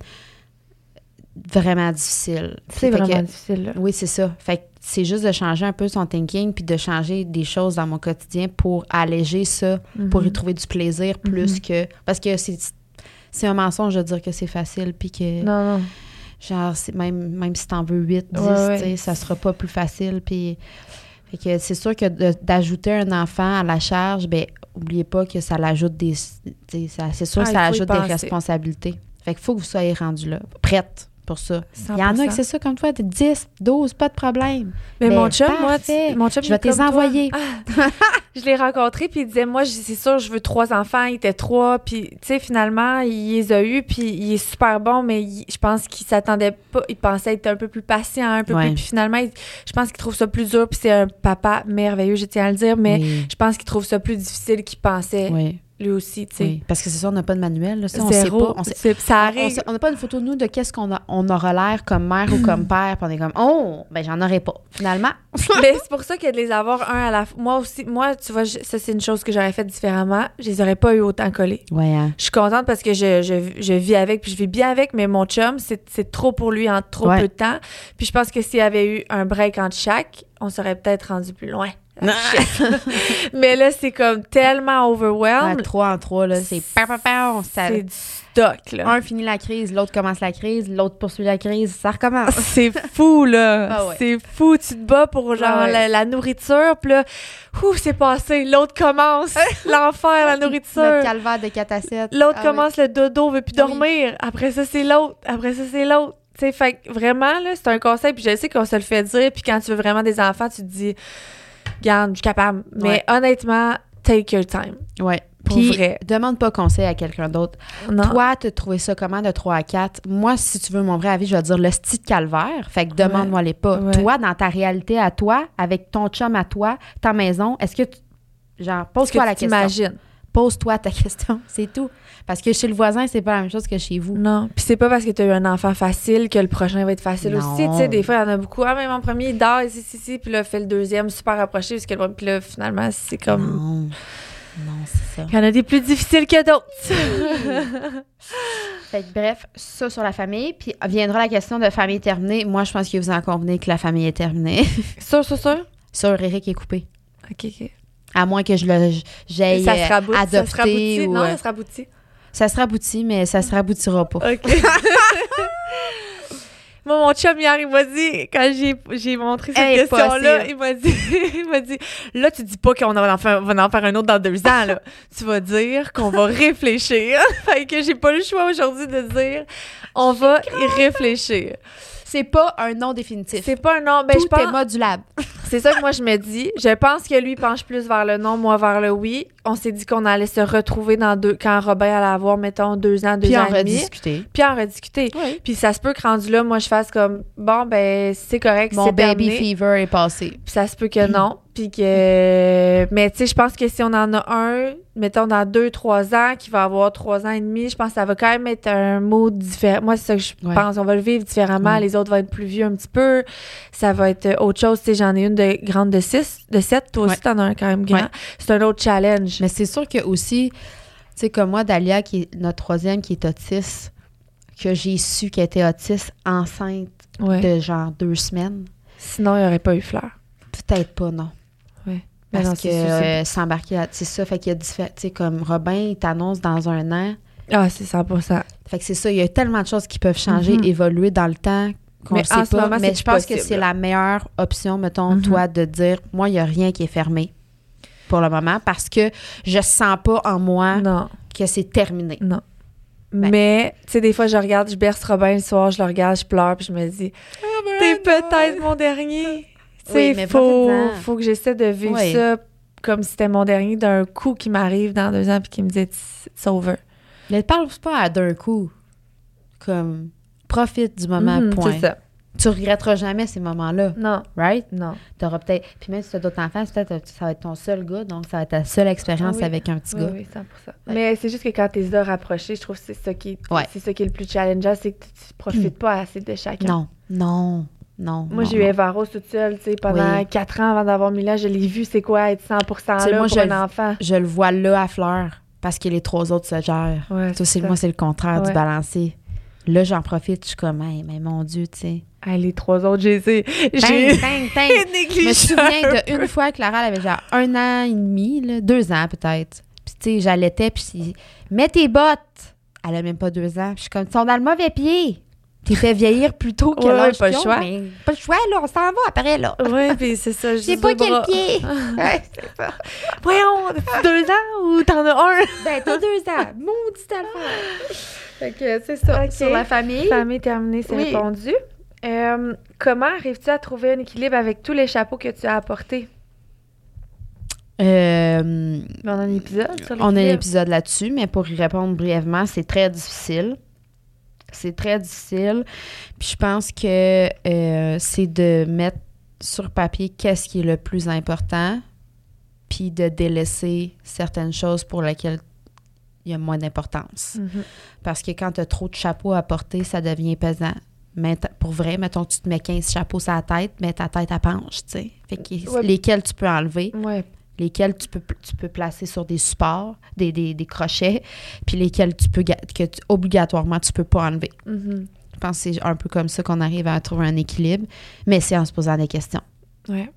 Vraiment difficile. C'est Fait que- vraiment difficile, là. Oui, c'est ça. Fait que c'est juste de changer un peu son thinking, puis de changer des choses dans mon quotidien pour alléger ça, pour y Mhm. trouver du plaisir plus que... Parce que c'est... Un mensonge de dire que c'est facile, puis que, Non, non. genre, même, même si t'en veux 8, 10, Ouais, ouais. ça sera pas plus facile, puis... Fait que c'est sûr que d'ajouter un enfant à la charge, ben oubliez pas que ça l'ajoute des... C'est sûr Ah, que il ça ajoute des responsabilités. Fait qu'il faut que vous soyez rendu là, prête pour ça. Il y en a 100%. que c'est ça comme toi, t'es 10, 12, pas de problème. Mais Ben, mon chum, moi, parfait. mon chum, Je vais te les envoyer. Ah, [laughs] je l'ai rencontré, puis il disait, moi, c'est sûr, je veux trois enfants. Il était trois, puis, tu sais, finalement, il les a eus, puis il est super bon, mais il- je pense qu'il s'attendait pas, il pensait être un peu plus patient, un peu Ouais. plus, puis finalement, il- je pense qu'il trouve ça plus dur, puis c'est un papa merveilleux, je tiens à le dire, mais oui, je pense qu'il trouve ça plus difficile qu'il pensait, oui, lui aussi, tu sais. oui. Parce que c'est ça, on n'a pas de manuel. Là, ça, on sait pas. On sait- ça arrive. on n'a pas une photo de nous de qu'est-ce qu'on a, on aura l'air comme mère ou comme [clears throat] père. Puis on est comme, oh, ben j'en aurais pas. Finalement, [laughs] Mais c'est pour ça que de les avoir un à la fois. Moi aussi, moi, tu vois, je- ça, c'est une chose que j'aurais faite différemment. Je les aurais pas eu autant collés. ouais, hein. Je suis contente parce que je, je, je vis avec, puis je vis bien avec, mais mon chum, c'est c'est trop pour lui en trop Ouais. peu de temps. Puis je pense que s'il y avait eu un break entre chaque, on serait peut-être rendu plus loin. Ah, [laughs] mais là, c'est comme tellement overwhelmed. trois en trois, là, c'est c'est du stock, là. Un finit la crise, l'autre commence la crise, l'autre poursuit la crise, ça recommence. [laughs] C'est fou, là. Ah ouais. C'est fou. Tu te bats pour, genre, Ah ouais. la, la nourriture, puis là, ouh, c'est passé. L'autre commence. [laughs] L'enfer, la nourriture. Notre calvaire de 4 à 7. L'autre Ah commence le dodo, veut plus oui. dormir. Après ça, c'est l'autre. Après ça, c'est l'autre. Tu sais, fait que vraiment, là, c'est un conseil. Puis je sais qu'on se le fait dire. Puis quand tu veux vraiment des enfants, tu te dis, garde, je suis capable. Mais Ouais. honnêtement, take your time. oui. Ouais. Pour Puis, vrai. demande pas conseil à quelqu'un d'autre. Toi, tu trouvé ça comment de 3 à 4? Moi, si tu veux mon vrai avis, je vais dire le style calvaire. Fait que demande-moi les pas. Ouais. Toi, dans ta réalité à toi, avec ton chum à toi, ta maison, est-ce que tu. Genre, pose-toi la tu question. Pose-toi ta [laughs] question. C'est tout. Parce que chez le voisin, c'est pas la même chose que chez vous. Non. Puis c'est pas parce que tu as eu un enfant facile que le prochain va être facile Non. aussi. Tu sais, des fois, il y en a beaucoup. Ah, mais mon premier, il dort ici, ici, ici. Puis là, fait le deuxième super rapproché. Parce que le- Puis là, finalement, c'est comme. Non. Non, c'est ça. Il y en a des plus difficiles que d'autres. Fait que bref, ça sur la famille. Puis viendra la question de famille terminée. Moi, je pense que vous en convenez que la famille est terminée. [laughs] sûr, sûr, sûr? Sur Eric est coupé. OK, OK. À moins que je le j'aille ça se euh, ça se adopter raboutit. ou Non, euh, ça se raboutit. Ça se raboutit, mais ça se raboutira pas. OK. [laughs] Moi, mon chum, hier, il m'a dit, quand j'ai, j'ai montré cette question-là, il m'a dit, [laughs] il m'a dit, là, tu dis pas qu'on va en faire, va en faire un autre dans deux ans, là. tu vas dire qu'on va réfléchir. [laughs] fait que j'ai pas le choix aujourd'hui de dire, on va y réfléchir. C'est pas un nom définitif. C'est pas un nom, ben, Tout je pense, est modulable. [laughs] c'est ça que moi, je me dis. Je pense que lui penche plus vers le non, moi vers le oui. On s'est dit qu'on allait se retrouver dans deux, quand Robin allait avoir, mettons, deux ans, deux Puis ans en et demi. rediscuter. Puis en rediscuter. Oui. Puis ça se peut que rendu là, moi, je fasse comme, bon, ben, c'est correct, Mon c'est baby terminé. fever est passé. Puis ça se peut que non. Puis que... Mais tu sais, je pense que si on en a un, mettons, dans deux, trois ans, qui va avoir trois ans et demi, je pense que ça va quand même être un mot différent. Moi, c'est ça que je Ouais. pense. On va le vivre différemment. Ouais. Les autres vont être plus vieux un petit peu. Ça va être euh, autre chose. Tu sais, j'en ai une de grande de six, de sept. Toi aussi, t'en as un quand même grand. C'est un autre challenge. Mais c'est sûr que aussi, tu sais, comme moi, Dalia, qui est notre troisième, qui est autiste, que j'ai su qu'elle était autiste enceinte de genre deux semaines. Sinon, il n'y aurait pas eu fleur. Peut-être pas, non. Mais Parce non, que euh, s'embarquer, c'est ça. Fait qu'il y a différents. Tu sais, comme Robin, il t'annonce dans un an. Ah, c'est 100 Fait que c'est ça. Il y a tellement de choses qui peuvent changer, Mhm. évoluer dans le temps qu'on sait en ce pas. moment, Mais je pense que c'est la meilleure option, mettons, Mhm. toi, de dire moi, il n'y a rien qui est fermé pour le moment parce que je sens pas en moi Non. que c'est terminé. Non. Ben. Mais, tu sais, des fois, je regarde, je berce Robin le soir, je le regarde, je pleure, puis je me dis, t'es peut-être mon dernier. Oui, mais faut, faut que j'essaie de vivre Oui. ça comme si c'était mon dernier d'un coup qui m'arrive dans deux ans, puis qui me dit, it's over. Ne parle pas à d'un coup. Comme, profite du moment, Mhm, point. C'est ça. Tu regretteras jamais ces moments-là, Non, right? non. T'auras peut-être. Puis même si tu as d'autres enfants, peut-être euh, ça va être ton seul gars, donc ça va être ta seule expérience Ah oui. avec un petit Oui, gars. oui, 100 Ouais. Mais c'est juste que quand t'es as rapprochés, je trouve que c'est ça qui, Ouais. c'est ça qui est le plus challengeant, c'est que tu, tu profites pas assez de chacun. Non, non, non. Moi, j'ai eu. Eva Rose toute seule, tu sais, pendant Oui. quatre ans avant d'avoir mis là. Je l'ai vu, c'est quoi être 100% là moi, pour je un enfant? Je le vois là à fleur parce que les trois autres se gèrent. Ouais, c'est moi, c'est le contraire Ouais. du balancier. Là, j'en profite, je suis comme, Hey, mais mon Dieu, tu sais. Les trois autres, j'ai j'ai. [laughs] Je me souviens d'une fois que Clara elle avait genre un an et demi, là, deux ans peut-être. Puis tu sais, j'allaitais, puis mets tes bottes. Elle a même pas deux ans. Puis je suis comme, ils sont dans le mauvais pied. T'es fait vieillir plus tôt que Ouais, l'âge pas le choix. mais Pas le choix, là, on s'en va après, là. Oui, puis c'est ça. [laughs] Je sais pas quel bras. pied. [laughs] Ouais, c'est ça. Voyons, deux ans ou t'en as un? [laughs] Ben, t'as deux ans. Maudit affaire. Fait que c'est ça. Sur la famille. Famille terminée, c'est Oui. répondu. Euh, comment arrives-tu à trouver un équilibre avec tous les chapeaux que tu as apportés? Euh, On a un épisode sur On a un épisode là-dessus, mais pour y répondre brièvement, c'est très difficile. C'est très difficile. Puis je pense que euh, c'est de mettre sur papier qu'est-ce qui est le plus important, puis de délaisser certaines choses pour lesquelles il y a moins d'importance. Mhm. Parce que quand tu as trop de chapeaux à porter, ça devient pesant. Mais pour vrai, mettons que tu te mets 15 chapeaux sur la tête, mais ta tête, elle penche, tu sais. Fait que Ouais. lesquels tu peux enlever Ouais. Lesquels tu peux, tu peux placer sur des supports, des, des, des crochets, puis lesquels tu peux que tu- obligatoirement tu peux pas enlever. Mhm. Je pense que c'est un peu comme ça qu'on arrive à trouver un équilibre, mais c'est en se posant des questions. Ouais.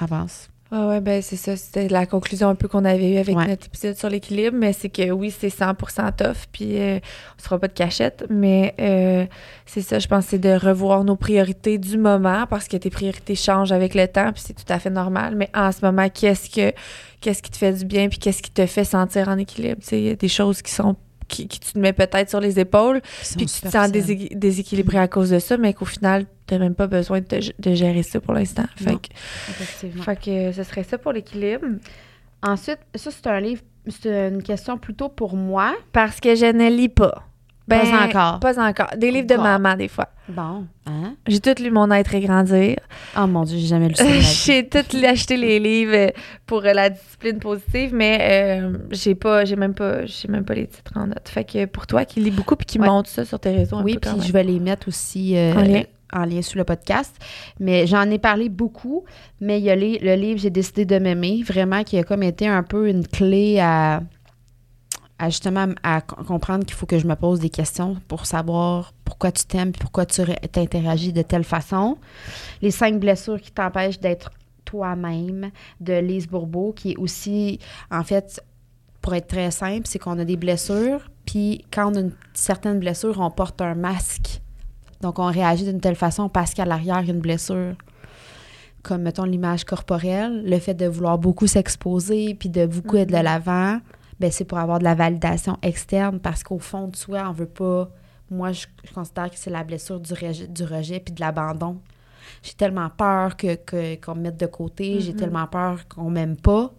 Avance. Ouais, ouais, ben c'est ça. C'était la conclusion un peu qu'on avait eue avec Ouais. notre épisode sur l'équilibre, mais c'est que oui, c'est 100% tough, puis euh, on se fera pas de cachette, mais euh, c'est ça, je pense, c'est de revoir nos priorités du moment, parce que tes priorités changent avec le temps, puis c'est tout à fait normal, mais en ce moment, qu'est-ce que qu'est-ce qui te fait du bien, puis qu'est-ce qui te fait sentir en équilibre? Tu sais, il y a des choses qui sont qui, qui tu te mets peut-être sur les épaules, puis tu te sens déséqui- déséquilibré à cause de ça, mais qu'au final, tu n'as même pas besoin de, gérer ça pour l'instant. Fait que, Effectivement. fait que ce serait ça pour l'équilibre. Ensuite, ça, c'est un livre, c'est une question plutôt pour moi. Parce que je ne lis pas. Ben, Pas encore. Pas encore. Des livres de maman, des fois. Bon, hein? J'ai tout lu Mon être et grandir. Oh mon Dieu, j'ai jamais lu ça. [laughs] j'ai tout lu- acheté les livres pour euh, la discipline positive, mais euh, j'ai pas, j'ai même pas, j'ai même pas les titres en note. Fait que pour toi qui lis beaucoup puis qui Ouais. monte ça sur tes réseaux, un Oui, puis je vais les mettre aussi euh, En lien. en lien sous le podcast. Mais j'en ai parlé beaucoup, mais il y a les- le livre J'ai décidé de m'aimer, vraiment, qui a comme été un peu une clé à, à justement à co- comprendre qu'il faut que je me pose des questions pour savoir pourquoi tu t'aimes, pourquoi tu t'interagis de telle façon. Les cinq blessures qui t'empêchent d'être toi-même de Lise Bourbeau, qui est aussi, en fait, pour être très simple, c'est qu'on a des blessures, puis quand on a une certaine blessure, on porte un masque. Donc, on réagit d'une telle façon parce qu'à l'arrière, il y a une blessure. Comme, mettons, l'image corporelle, le fait de vouloir beaucoup s'exposer, puis de beaucoup être de l'avant, ben, c'est pour avoir de la validation externe parce qu'au fond de soi, on veut pas. Moi, je, je considère que c'est la blessure du rejet, du rejet puis de l'abandon. J'ai tellement peur que, que- qu'on me mette de côté, j'ai Mhm. tellement peur qu'on m'aime pas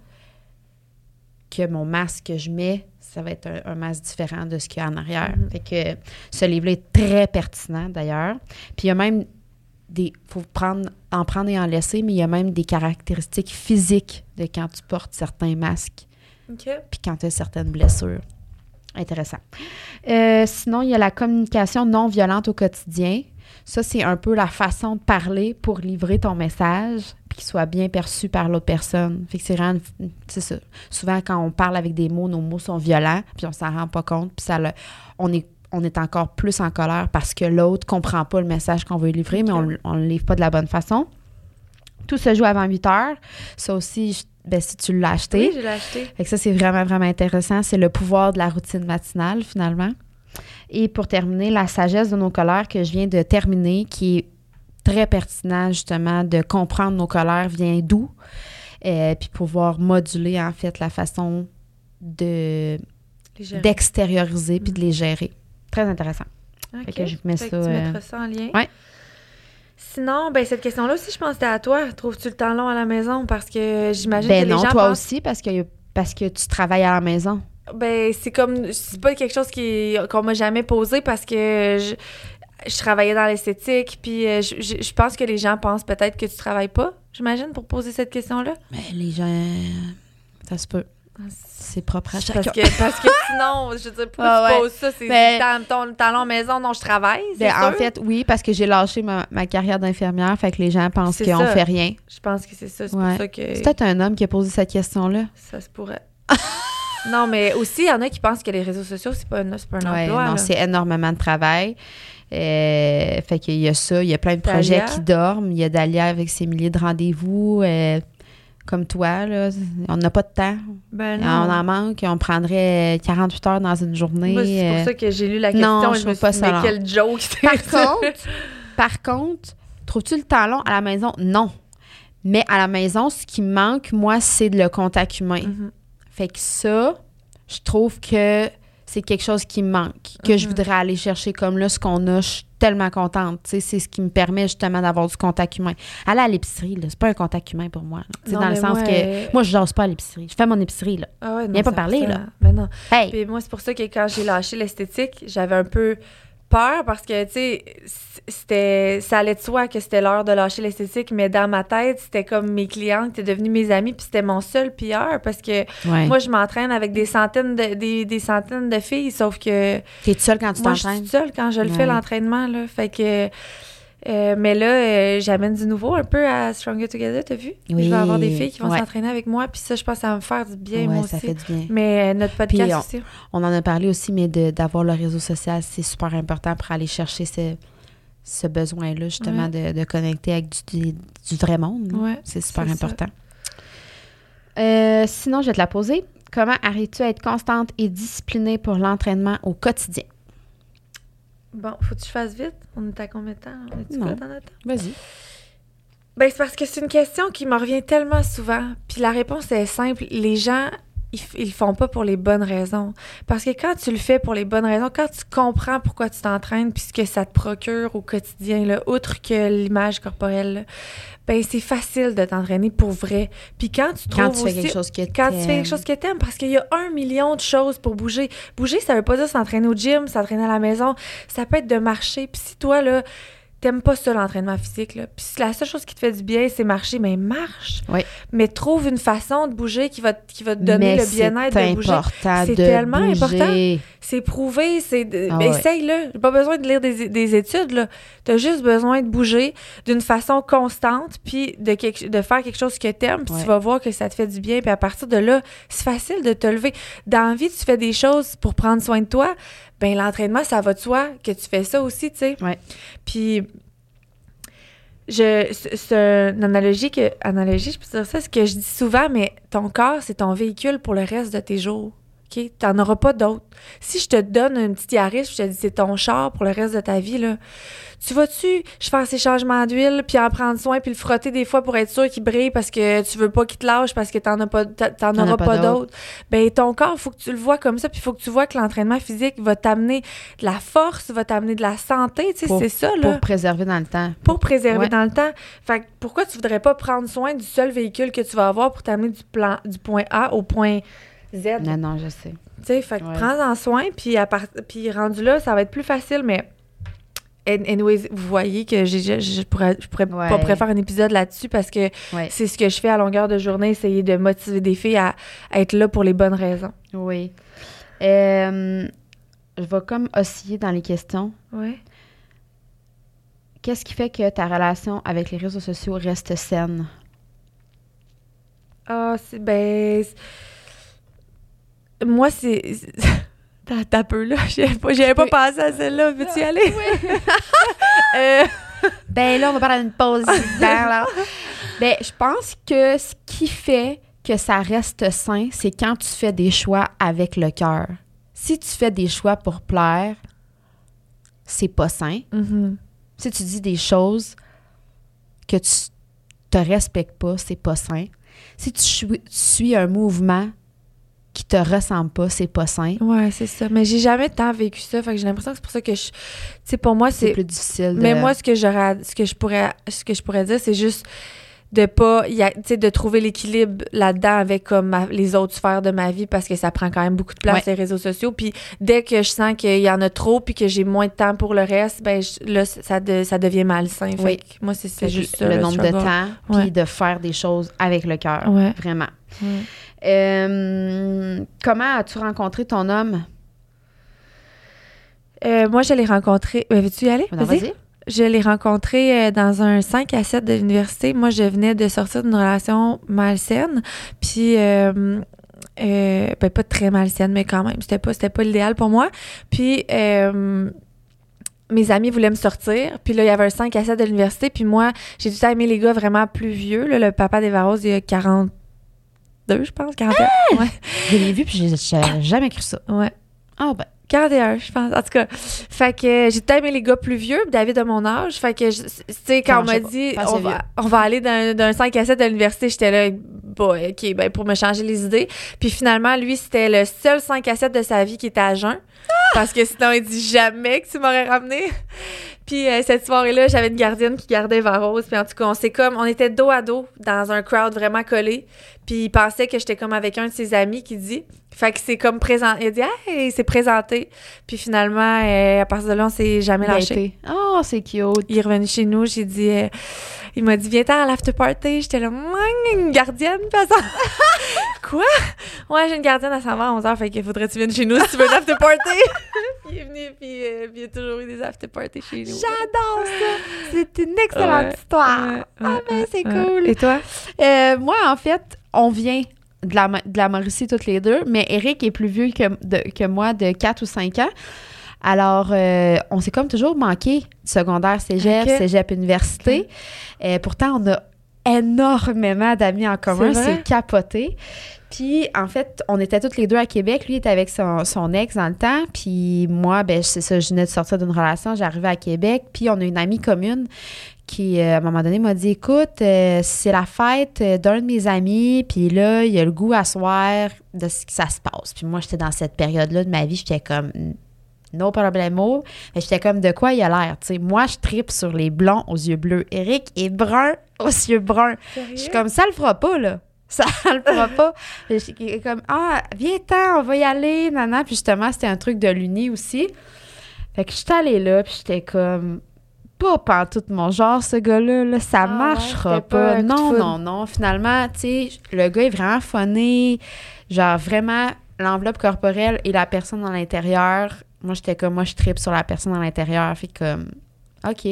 que mon masque que je mets, ça va être un, un masque différent de ce qu'il y a en arrière. Mhm. Fait que ce livre-là est très pertinent d'ailleurs. Puis il y a même des. faut prendre, en prendre et en laisser, mais il y a même des caractéristiques physiques de quand tu portes certains masques OK. puis quand tu as certaines blessures. Intéressant. Euh, sinon, il y a la communication non violente au quotidien. Ça, c'est un peu la façon de parler pour livrer ton message puis qu'il soit bien perçu par l'autre personne. Fait que c'est vraiment... C'est ça. Souvent, quand on parle avec des mots, nos mots sont violents puis on s'en rend pas compte puis ça le- on est on est encore plus en colère parce que l'autre comprend pas le message qu'on veut livrer, mais on, on le livre pas de la bonne façon. Tout se joue avant 8 heures. Ça aussi, je- ben, si tu l'as acheté, Oui, je l'ai acheté. fait que ça, c'est vraiment, vraiment intéressant. C'est le pouvoir de la routine matinale, finalement. Et pour terminer, la sagesse de nos colères que je viens de terminer, qui est très pertinent, justement, de comprendre nos colères vient d'où. Euh, puis pouvoir moduler, en fait, la façon de d'extérioriser puis Mm. de les gérer. Très intéressant. Ok. Fait que je mets Fait ça, que tu euh, ça en lien. ouais. Sinon, ben cette question-là aussi, je pense que c'était à toi. Trouves-tu le temps long à la maison? Parce que j'imagine Ben que les non, gens toi pensent... aussi, parce que, parce que tu travailles à la maison. Ben, c'est comme... C'est pas quelque chose qui qu'on m'a jamais posé parce que je, je travaillais dans l'esthétique, puis euh, je, je- je pense que les gens pensent peut-être que tu travailles pas, j'imagine, pour poser cette question-là. Mais les gens, ça se peut. C'est propre à chacun. Parce que, parce que [laughs] sinon, je veux dire, pourquoi Ah tu ouais. poses ça? C'est Ben- dans ton talon maison, non, je travaille, Ben, en fait, oui, parce que j'ai lâché ma, ma carrière d'infirmière, fait que les gens pensent qu'on fait rien. Je pense que c'est ça, c'est Ouais. pour ça que C'est peut-être un homme qui a posé cette question-là. ça se pourrait. [laughs] non, mais aussi, il y en a qui pensent que les réseaux sociaux, c'est pas un, pas un Ouais, emploi. non, c'est énormément de travail. Euh, fait qu'il y a ça, il y a plein de projets qui dorment. Il y a Dalia avec ses milliers de rendez-vous. euh, comme toi, là, on n'a pas de temps. Ben On non. en manque. On prendrait 48 heures dans une journée. Moi, c'est pour euh. ça que j'ai lu la question non, et je je me trouve suis pas dit, ça mais quel joke c'est Par ça? contre, par contre, trouves-tu le temps long à la maison? Non. Mais à la maison, ce qui me manque, moi, c'est le contact humain. Mhm. Fait que ça, je trouve que c'est quelque chose qui me manque, que je Mhm. voudrais aller chercher comme là, ce qu'on a. Je suis tellement contente. C'est ce qui me permet justement d'avoir du contact humain. Aller à l'épicerie, là, c'est pas un contact humain pour moi. Non, dans le mais sens moi, que euh, moi, je jase pas à l'épicerie. Je fais mon épicerie, là. Ah ouais, non, Viens pas parler, là. Ben non. Hey! Puis moi, c'est pour ça que quand j'ai lâché l'esthétique, j'avais un peu peur parce que, tu sais, c'était, ça allait de soi que c'était l'heure de lâcher l'esthétique, mais dans ma tête, c'était comme mes clientes qui étaient devenues mes amies, puis c'était mon seul pire parce que Ouais. moi, je m'entraîne avec des centaines de, des, des centaines de filles, sauf que T'es seule quand tu moi, je suis t'entraînes? seule quand je le fais, l'entraînement, là. Fait que... euh, mais là, euh, j'amène du nouveau un peu à Stronger Together, t'as vu? Oui. Je vais avoir des filles qui vont Ouais. s'entraîner avec moi, puis ça, je pense que ça va me faire du bien, ouais, moi ça aussi. fait du bien. Mais euh, notre podcast on- aussi. On en a parlé aussi, mais d'avoir le réseau social, c'est super important pour aller chercher ce, ce besoin-là, justement, de, de connecter avec du, du, du vrai monde. Ouais, c'est super important. Euh, sinon, je vais te la poser. Comment arrives-tu à être constante et disciplinée pour l'entraînement au quotidien? Bon, faut que je fasse vite. On est à combien de temps? Dans notre? Vas-y. Ben, c'est parce que c'est une question qui me revient tellement souvent. Puis la réponse est simple. Les gens, ils, ils le font pas pour les bonnes raisons. Parce que quand tu le fais pour les bonnes raisons, quand tu comprends pourquoi tu t'entraînes puis ce que ça te procure au quotidien, là, outre que l'image corporelle, là, ben c'est facile de t'entraîner pour vrai. Puis quand tu trouves Quand tu fais quelque chose que quand tu fais quelque chose que t'aimes, parce qu'il y a un million de choses pour bouger. Bouger, ça veut pas dire s'entraîner au gym, s'entraîner à la maison. Ça peut être de marcher. Puis si toi, là, t'aimes pas ça, l'entraînement physique, là, puis si la seule chose qui te fait du bien, c'est marcher, mais marche. Oui. Mais trouve une façon de bouger qui va, te- qui va te donner Mais le bien-être de bouger. important C'est tellement bouger. important. C'est prouvé, c'est... Ah ben, ouais. Essaye-le. J'ai pas besoin de lire des, des études, là. T'as juste besoin de bouger d'une façon constante, puis de, quelque- de faire quelque chose que t'aimes, puis Ouais. tu vas voir que ça te fait du bien, puis à partir de là, c'est facile de te lever. Dans la vie, tu fais des choses pour prendre soin de toi, ben l'entraînement, ça va de soi que tu fais ça aussi, tu sais. Ouais. Puis... Je, c'est- c'est une analogie que analogie, je peux dire ça, ce que je dis souvent, mais ton corps, c'est ton véhicule pour le reste de tes jours. OK? T'en auras pas d'autres. Si je te donne une petite Yaris, je te dis c'est ton char pour le reste de ta vie, là. Tu vas-tu je faire ces changements d'huile, puis en prendre soin, puis le frotter des fois pour être sûr qu'il brille parce que tu veux pas qu'il te lâche parce que t'en as pas, t'en t'en T'en as auras pas pas d'autres. Ben ton corps, faut que tu le vois comme ça, puis faut que tu vois que l'entraînement physique va t'amener de la force, va t'amener de la santé, tu sais, c'est ça, là Pour préserver dans le temps. pour préserver Ouais. dans le temps. Fait que pourquoi tu voudrais pas prendre soin du seul véhicule que tu vas avoir pour t'amener du, plan, du point A au point Z? Non, non, je sais. Tu sais, fait que Ouais. prends-en soin, puis, à part- puis rendu là, ça va être plus facile, mais... an- Anyways, vous voyez que j'ai- je, je pourrais, je pourrais Ouais. pas préférer un épisode là-dessus parce que Ouais. c'est ce que je fais à longueur de journée, essayer de motiver des filles à, à être là pour les bonnes raisons. Oui. Euh, je vais comme osciller dans les questions. Ouais. Qu'est-ce qui fait que ta relation avec les réseaux sociaux reste saine? Ah, c'est... Ben... Moi, c'est... [laughs] T'as peu, là. [laughs] J'avais pas, j'avais pas peux- pensé à celle-là. Veux-tu y aller? [laughs] Euh, Ben là, on va parler d'une pause là. Ben, je pense que ce qui fait que ça reste sain, c'est quand tu fais des choix avec le cœur. Si tu fais des choix pour plaire, c'est pas sain. mhm. Si tu dis des choses que tu te respectes pas, c'est pas sain. Si tu suis un mouvement qui te ressemble pas, c'est pas sain. Ouais, c'est ça. Mais j'ai jamais tant vécu ça. Fait que j'ai l'impression que c'est pour ça que je. Tu sais, pour moi, C'est plus difficile. De... Mais moi, ce que j'aurais. Ce que je pourrais. Ce que je pourrais dire, c'est juste de pas. y a- Tu sais, de trouver l'équilibre là-dedans avec comme ma- les autres sphères de ma vie parce que ça prend quand même beaucoup de place, Ouais. les réseaux sociaux. Puis dès que je sens qu'il y en a trop puis que j'ai moins de temps pour le reste, ben je- là, ça, de- ça devient malsain. Fait Oui. que moi, c'est juste ça. le nombre de temps, puis Ouais. de faire des choses avec le cœur. Ouais. Vraiment. Euh, comment as-tu rencontré ton homme? Euh, moi, je l'ai rencontré. Euh, Veux-tu y aller? Vas-y. Je l'ai rencontré dans un 5 à 7 de l'université. Moi, je venais de sortir d'une relation malsaine. Puis, euh, ben, pas très malsaine, mais quand même, c'était pas, pas l'idéal pour moi. Puis, mes amis voulaient me sortir. Puis là, il y avait un 5 à 7 de l'université. Puis moi, j'ai tout temps aimé les gars vraiment plus vieux. là. le papa des Varos, il a 42, je pense, 41. Ouais. Je l'ai vu, puis j'ai jamais cru ça. ouais. Ah, ben. 41, je pense. En tout cas, fait que j'ai tout aimé les gars plus vieux, David de mon âge. Fait que, tu sais, quand on m'a dit, on va, on va aller d'un d'un 5 à 7 à l'université, j'étais là, OK, ben pour me changer les idées. Puis finalement, lui, c'était le seul 5 à 7 de sa vie qui était à jeun. Parce que sinon, il dit jamais que tu m'aurais ramené. Puis euh, cette soirée-là, j'avais une gardienne qui gardait Varos. Puis en tout cas, on s'est comme, on était dos à dos dans un crowd vraiment collé. Puis il pensait que j'étais comme avec un de ses amis qui dit. Fait que c'est comme présent. Il a dit, hey, il s'est présenté. Puis finalement, euh, à partir de là, on s'est jamais lâché. Oh, c'est cute. Il est revenu chez nous, j'ai dit, euh, il m'a dit, viens-t'en à l'after party. J'étais là, une gardienne, [laughs] Quoi? Ouais, j'ai une gardienne, elle s'en va à 11h, fait qu'il faudrait que tu viennes chez nous si tu veux un after party? [laughs] il est venu, puis, euh, puis il y a toujours eu des after chez nous. J'adore ça. C'est une excellente Ouais. histoire. Ouais, ah, ouais, ben, c'est cool. Et toi? Euh, moi, en fait, on vient de la, de la Mauricie toutes les deux, mais Eric est plus vieux que, de- que moi de 4 ou 5 ans. Alors, euh, on s'est comme toujours manqué secondaire, cégep, Ok. cégep, université. Euh, pourtant, on a énormément d'amis en commun. C'est capoté. Puis, en fait, on était toutes les deux à Québec. Lui était avec son, son ex dans le temps. Puis, moi, ben, c'est ça, je venais de sortir d'une relation. J'arrivais à Québec. Puis, on a une amie commune qui, euh, à un moment donné, m'a dit Écoute, euh, c'est la fête d'un de mes amis. Puis là, il a le goût à soir de ce que ça se passe. Puis, moi, j'étais dans cette période-là de ma vie. J'étais comme. No problemo. Mais j'étais comme de quoi il a l'air? Tu sais, moi, je tripe sur les blonds aux yeux bleus. Eric est brun [laughs] aux yeux bruns. Je suis comme ça le fera pas, là. [laughs] Ça le fera pas. Je suis comme Ah, viens-t'en, on va y aller, nana. Puis justement, c'était un truc de l'Uni aussi. Fait que j'étais allée là, puis j'étais comme pas pantoute mon genre, ce gars-là, là, ça Ah marchera pas Non, non, non. Finalement, tu sais, le gars est vraiment funny. Genre, vraiment, l'enveloppe corporelle et la personne dans l'intérieur. Moi, j'étais comme, moi, je tripe sur la personne dans l'intérieur. Fait comme, OK.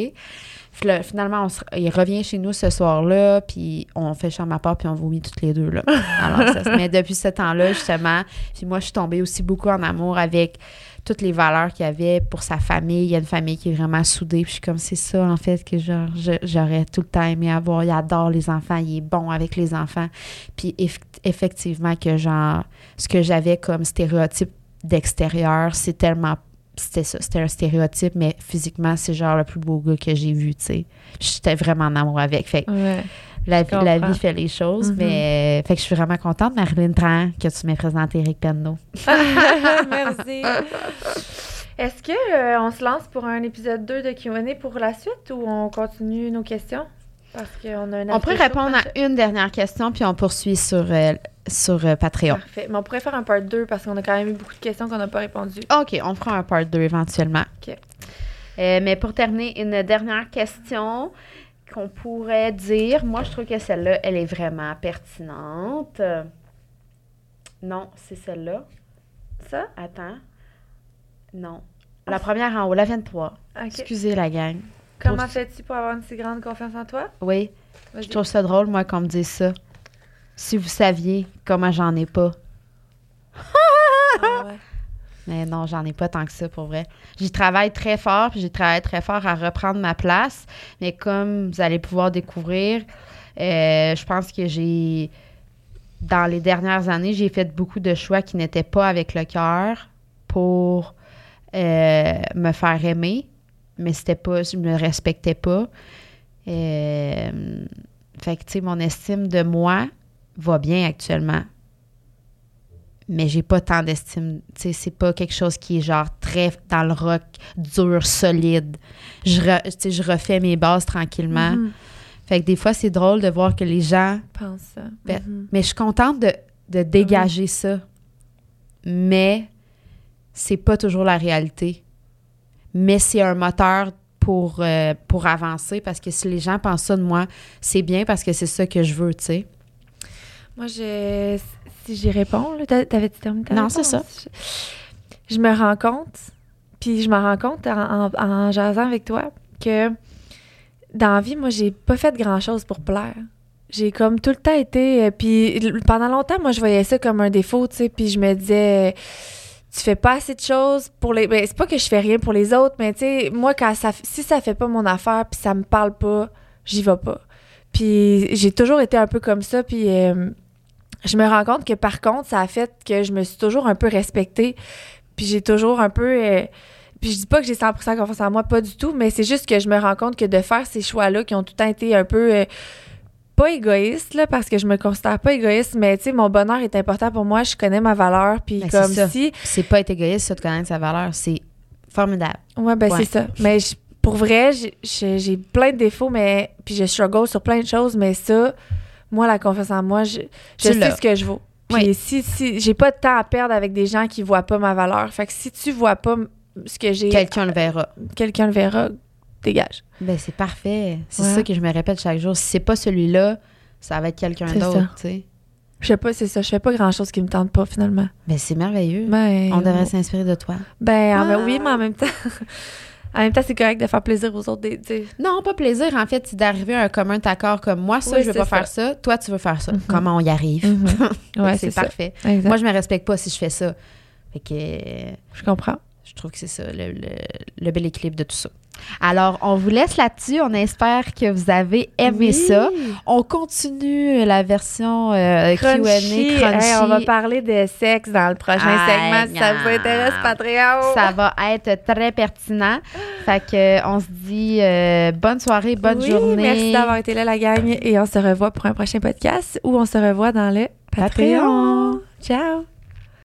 Finalement, on se- il revient chez nous ce soir-là, puis on fait chambre à part, puis on vomit toutes les deux, là. [laughs] Alors, ça, se- mais depuis ce temps-là, justement, puis moi, je suis tombée aussi beaucoup en amour avec toutes les valeurs qu'il y avait pour sa famille. Il y a une famille qui est vraiment soudée, puis je suis comme, c'est ça, en fait, que genre, j'aurais tout le temps aimé avoir. Il adore les enfants, il est bon avec les enfants. Puis eff- effectivement, que genre, ce que j'avais comme stéréotype d'extérieur, c'est tellement c'était ça, c'était un stéréotype, mais physiquement, c'est genre le plus beau gars que j'ai vu, tu sais. J'étais vraiment en amour avec. Fait que Ouais. la, vie, la vie fait les choses, Mhm. mais fait que je suis vraiment contente, Marilyn Tran, que tu m'aies présenté Eric Penneau. [laughs] Merci. Est-ce que euh, on se lance pour un épisode 2 de Q&A pour la suite ou on continue nos questions? Parce qu'on a un On show répondre à une dernière question, puis on poursuit sur, euh, sur euh, Patreon. Parfait. Mais on pourrait faire un part 2 parce qu'on a quand même eu beaucoup de questions qu'on n'a pas répondues. OK, on fera un part 2 éventuellement. OK. Euh, mais pour terminer, une dernière question qu'on pourrait dire. Moi, je trouve que celle-là, elle est vraiment pertinente. Non, c'est celle-là. Ça? Attends. Non. La première en haut, la 23. OK. Excusez la gang. Comment fais-tu pour avoir une si grande confiance en toi? Oui, je trouve ça drôle, moi, qu'on me dise ça. Si vous saviez comment j'en ai pas. Ah ouais. [laughs] Mais non, j'en ai pas tant que ça pour vrai. J'y travaille très fort, puis j'ai travaillé très fort à reprendre ma place. Mais comme vous allez pouvoir découvrir, euh, je pense que j'ai, dans les dernières années, j'ai fait beaucoup de choix qui n'étaient pas avec le cœur pour euh, me faire aimer. Mais c'était pas, je me respectais pas. Euh, fait que, tu sais, mon estime de moi va bien actuellement. mais j'ai pas tant d'estime. Tu sais, c'est pas quelque chose qui est genre très dans le rock, dur, solide. Je, re- tu sais, je refais mes bases tranquillement. Mhm. Fait que des fois, c'est drôle de voir que les gens. Pense ça. Ben, Mhm. Mais je suis contente de, de dégager ça. Mais c'est pas toujours la réalité. Mais c'est un moteur pour, euh, pour avancer parce que si les gens pensent ça de moi, c'est bien parce que c'est ça que je veux, tu sais. Moi, je, si j'y réponds, t'avais-tu terminé ta Non, c'est ça. Je, je me rends compte, puis je me rends compte en, en, en jasant avec toi que dans la vie, moi, j'ai pas fait grand-chose pour plaire. J'ai comme tout le temps été... euh, Puis pendant longtemps, moi, je voyais ça comme un défaut, tu sais, puis je me disais... Tu fais pas assez de choses pour les... Ben, c'est pas que je fais rien pour les autres, mais tu sais, moi, quand ça, si ça fait pas mon affaire, puis ça me parle pas, j'y vais pas. Puis j'ai toujours été un peu comme ça, puis euh, je me rends compte que par contre, ça a fait que je me suis toujours un peu respectée, puis j'ai toujours un peu... euh, puis je dis pas que j'ai 100% confiance en moi, pas du tout, mais c'est juste que je me rends compte que de faire ces choix-là qui ont tout le temps été un peu... euh, pas égoïste, là, parce que je me considère pas égoïste, mais tu sais, mon bonheur est important pour moi, je connais ma valeur, puis Ben, comme si... C'est pas être égoïste, ça, de connaître sa valeur. C'est formidable. Ouais, ben Ouais. c'est ça. Mais je- pour vrai, j'ai- plein de défauts, mais puis je struggle sur plein de choses, mais ça, moi, la confiance en moi, je, je sais ce que je vaux. Puis Oui. si, si j'ai pas de temps à perdre avec des gens qui voient pas ma valeur. Fait que si tu vois pas ce que j'ai, Quelqu'un le verra. quelqu'un le verra, dégage. Ben, c'est parfait. C'est Ouais. ça que je me répète chaque jour. Si c'est pas celui-là, ça va être quelqu'un C'est d'autre, ça. tu sais. Je sais pas, c'est ça. Je fais pas grand chose qui me tente pas finalement. Ben, c'est merveilleux. Ben, On devrait s'inspirer de toi. Ben, en- Ah. oui, mais en même temps, [laughs] en même temps, c'est correct de faire plaisir aux autres. des-. Non, pas plaisir. En fait, c'est d'arriver à un commun accord comme moi, ça, Oui, je veux pas ça. faire ça. Toi, tu veux faire ça. Mhm. Comment on y arrive? [laughs] Ouais, c'est parfait. Moi, je me respecte pas si je fais ça. Fait que euh, je comprends. Je trouve que c'est ça, le, le- le bel équilibre de tout ça. Alors, on vous laisse là-dessus. On espère que vous avez aimé Oui. ça. On continue la version euh, Q&A. Hey, on va parler de sexe dans le prochain Aïe, segment. Si ça vous intéresse, Patreon. Ça va être très pertinent. Fait que on se dit euh, bonne soirée, bonne Oui, journée. Merci d'avoir été là, la gang. Et on se revoit pour un prochain podcast où on se revoit dans le Patreon. Patreon. Ciao.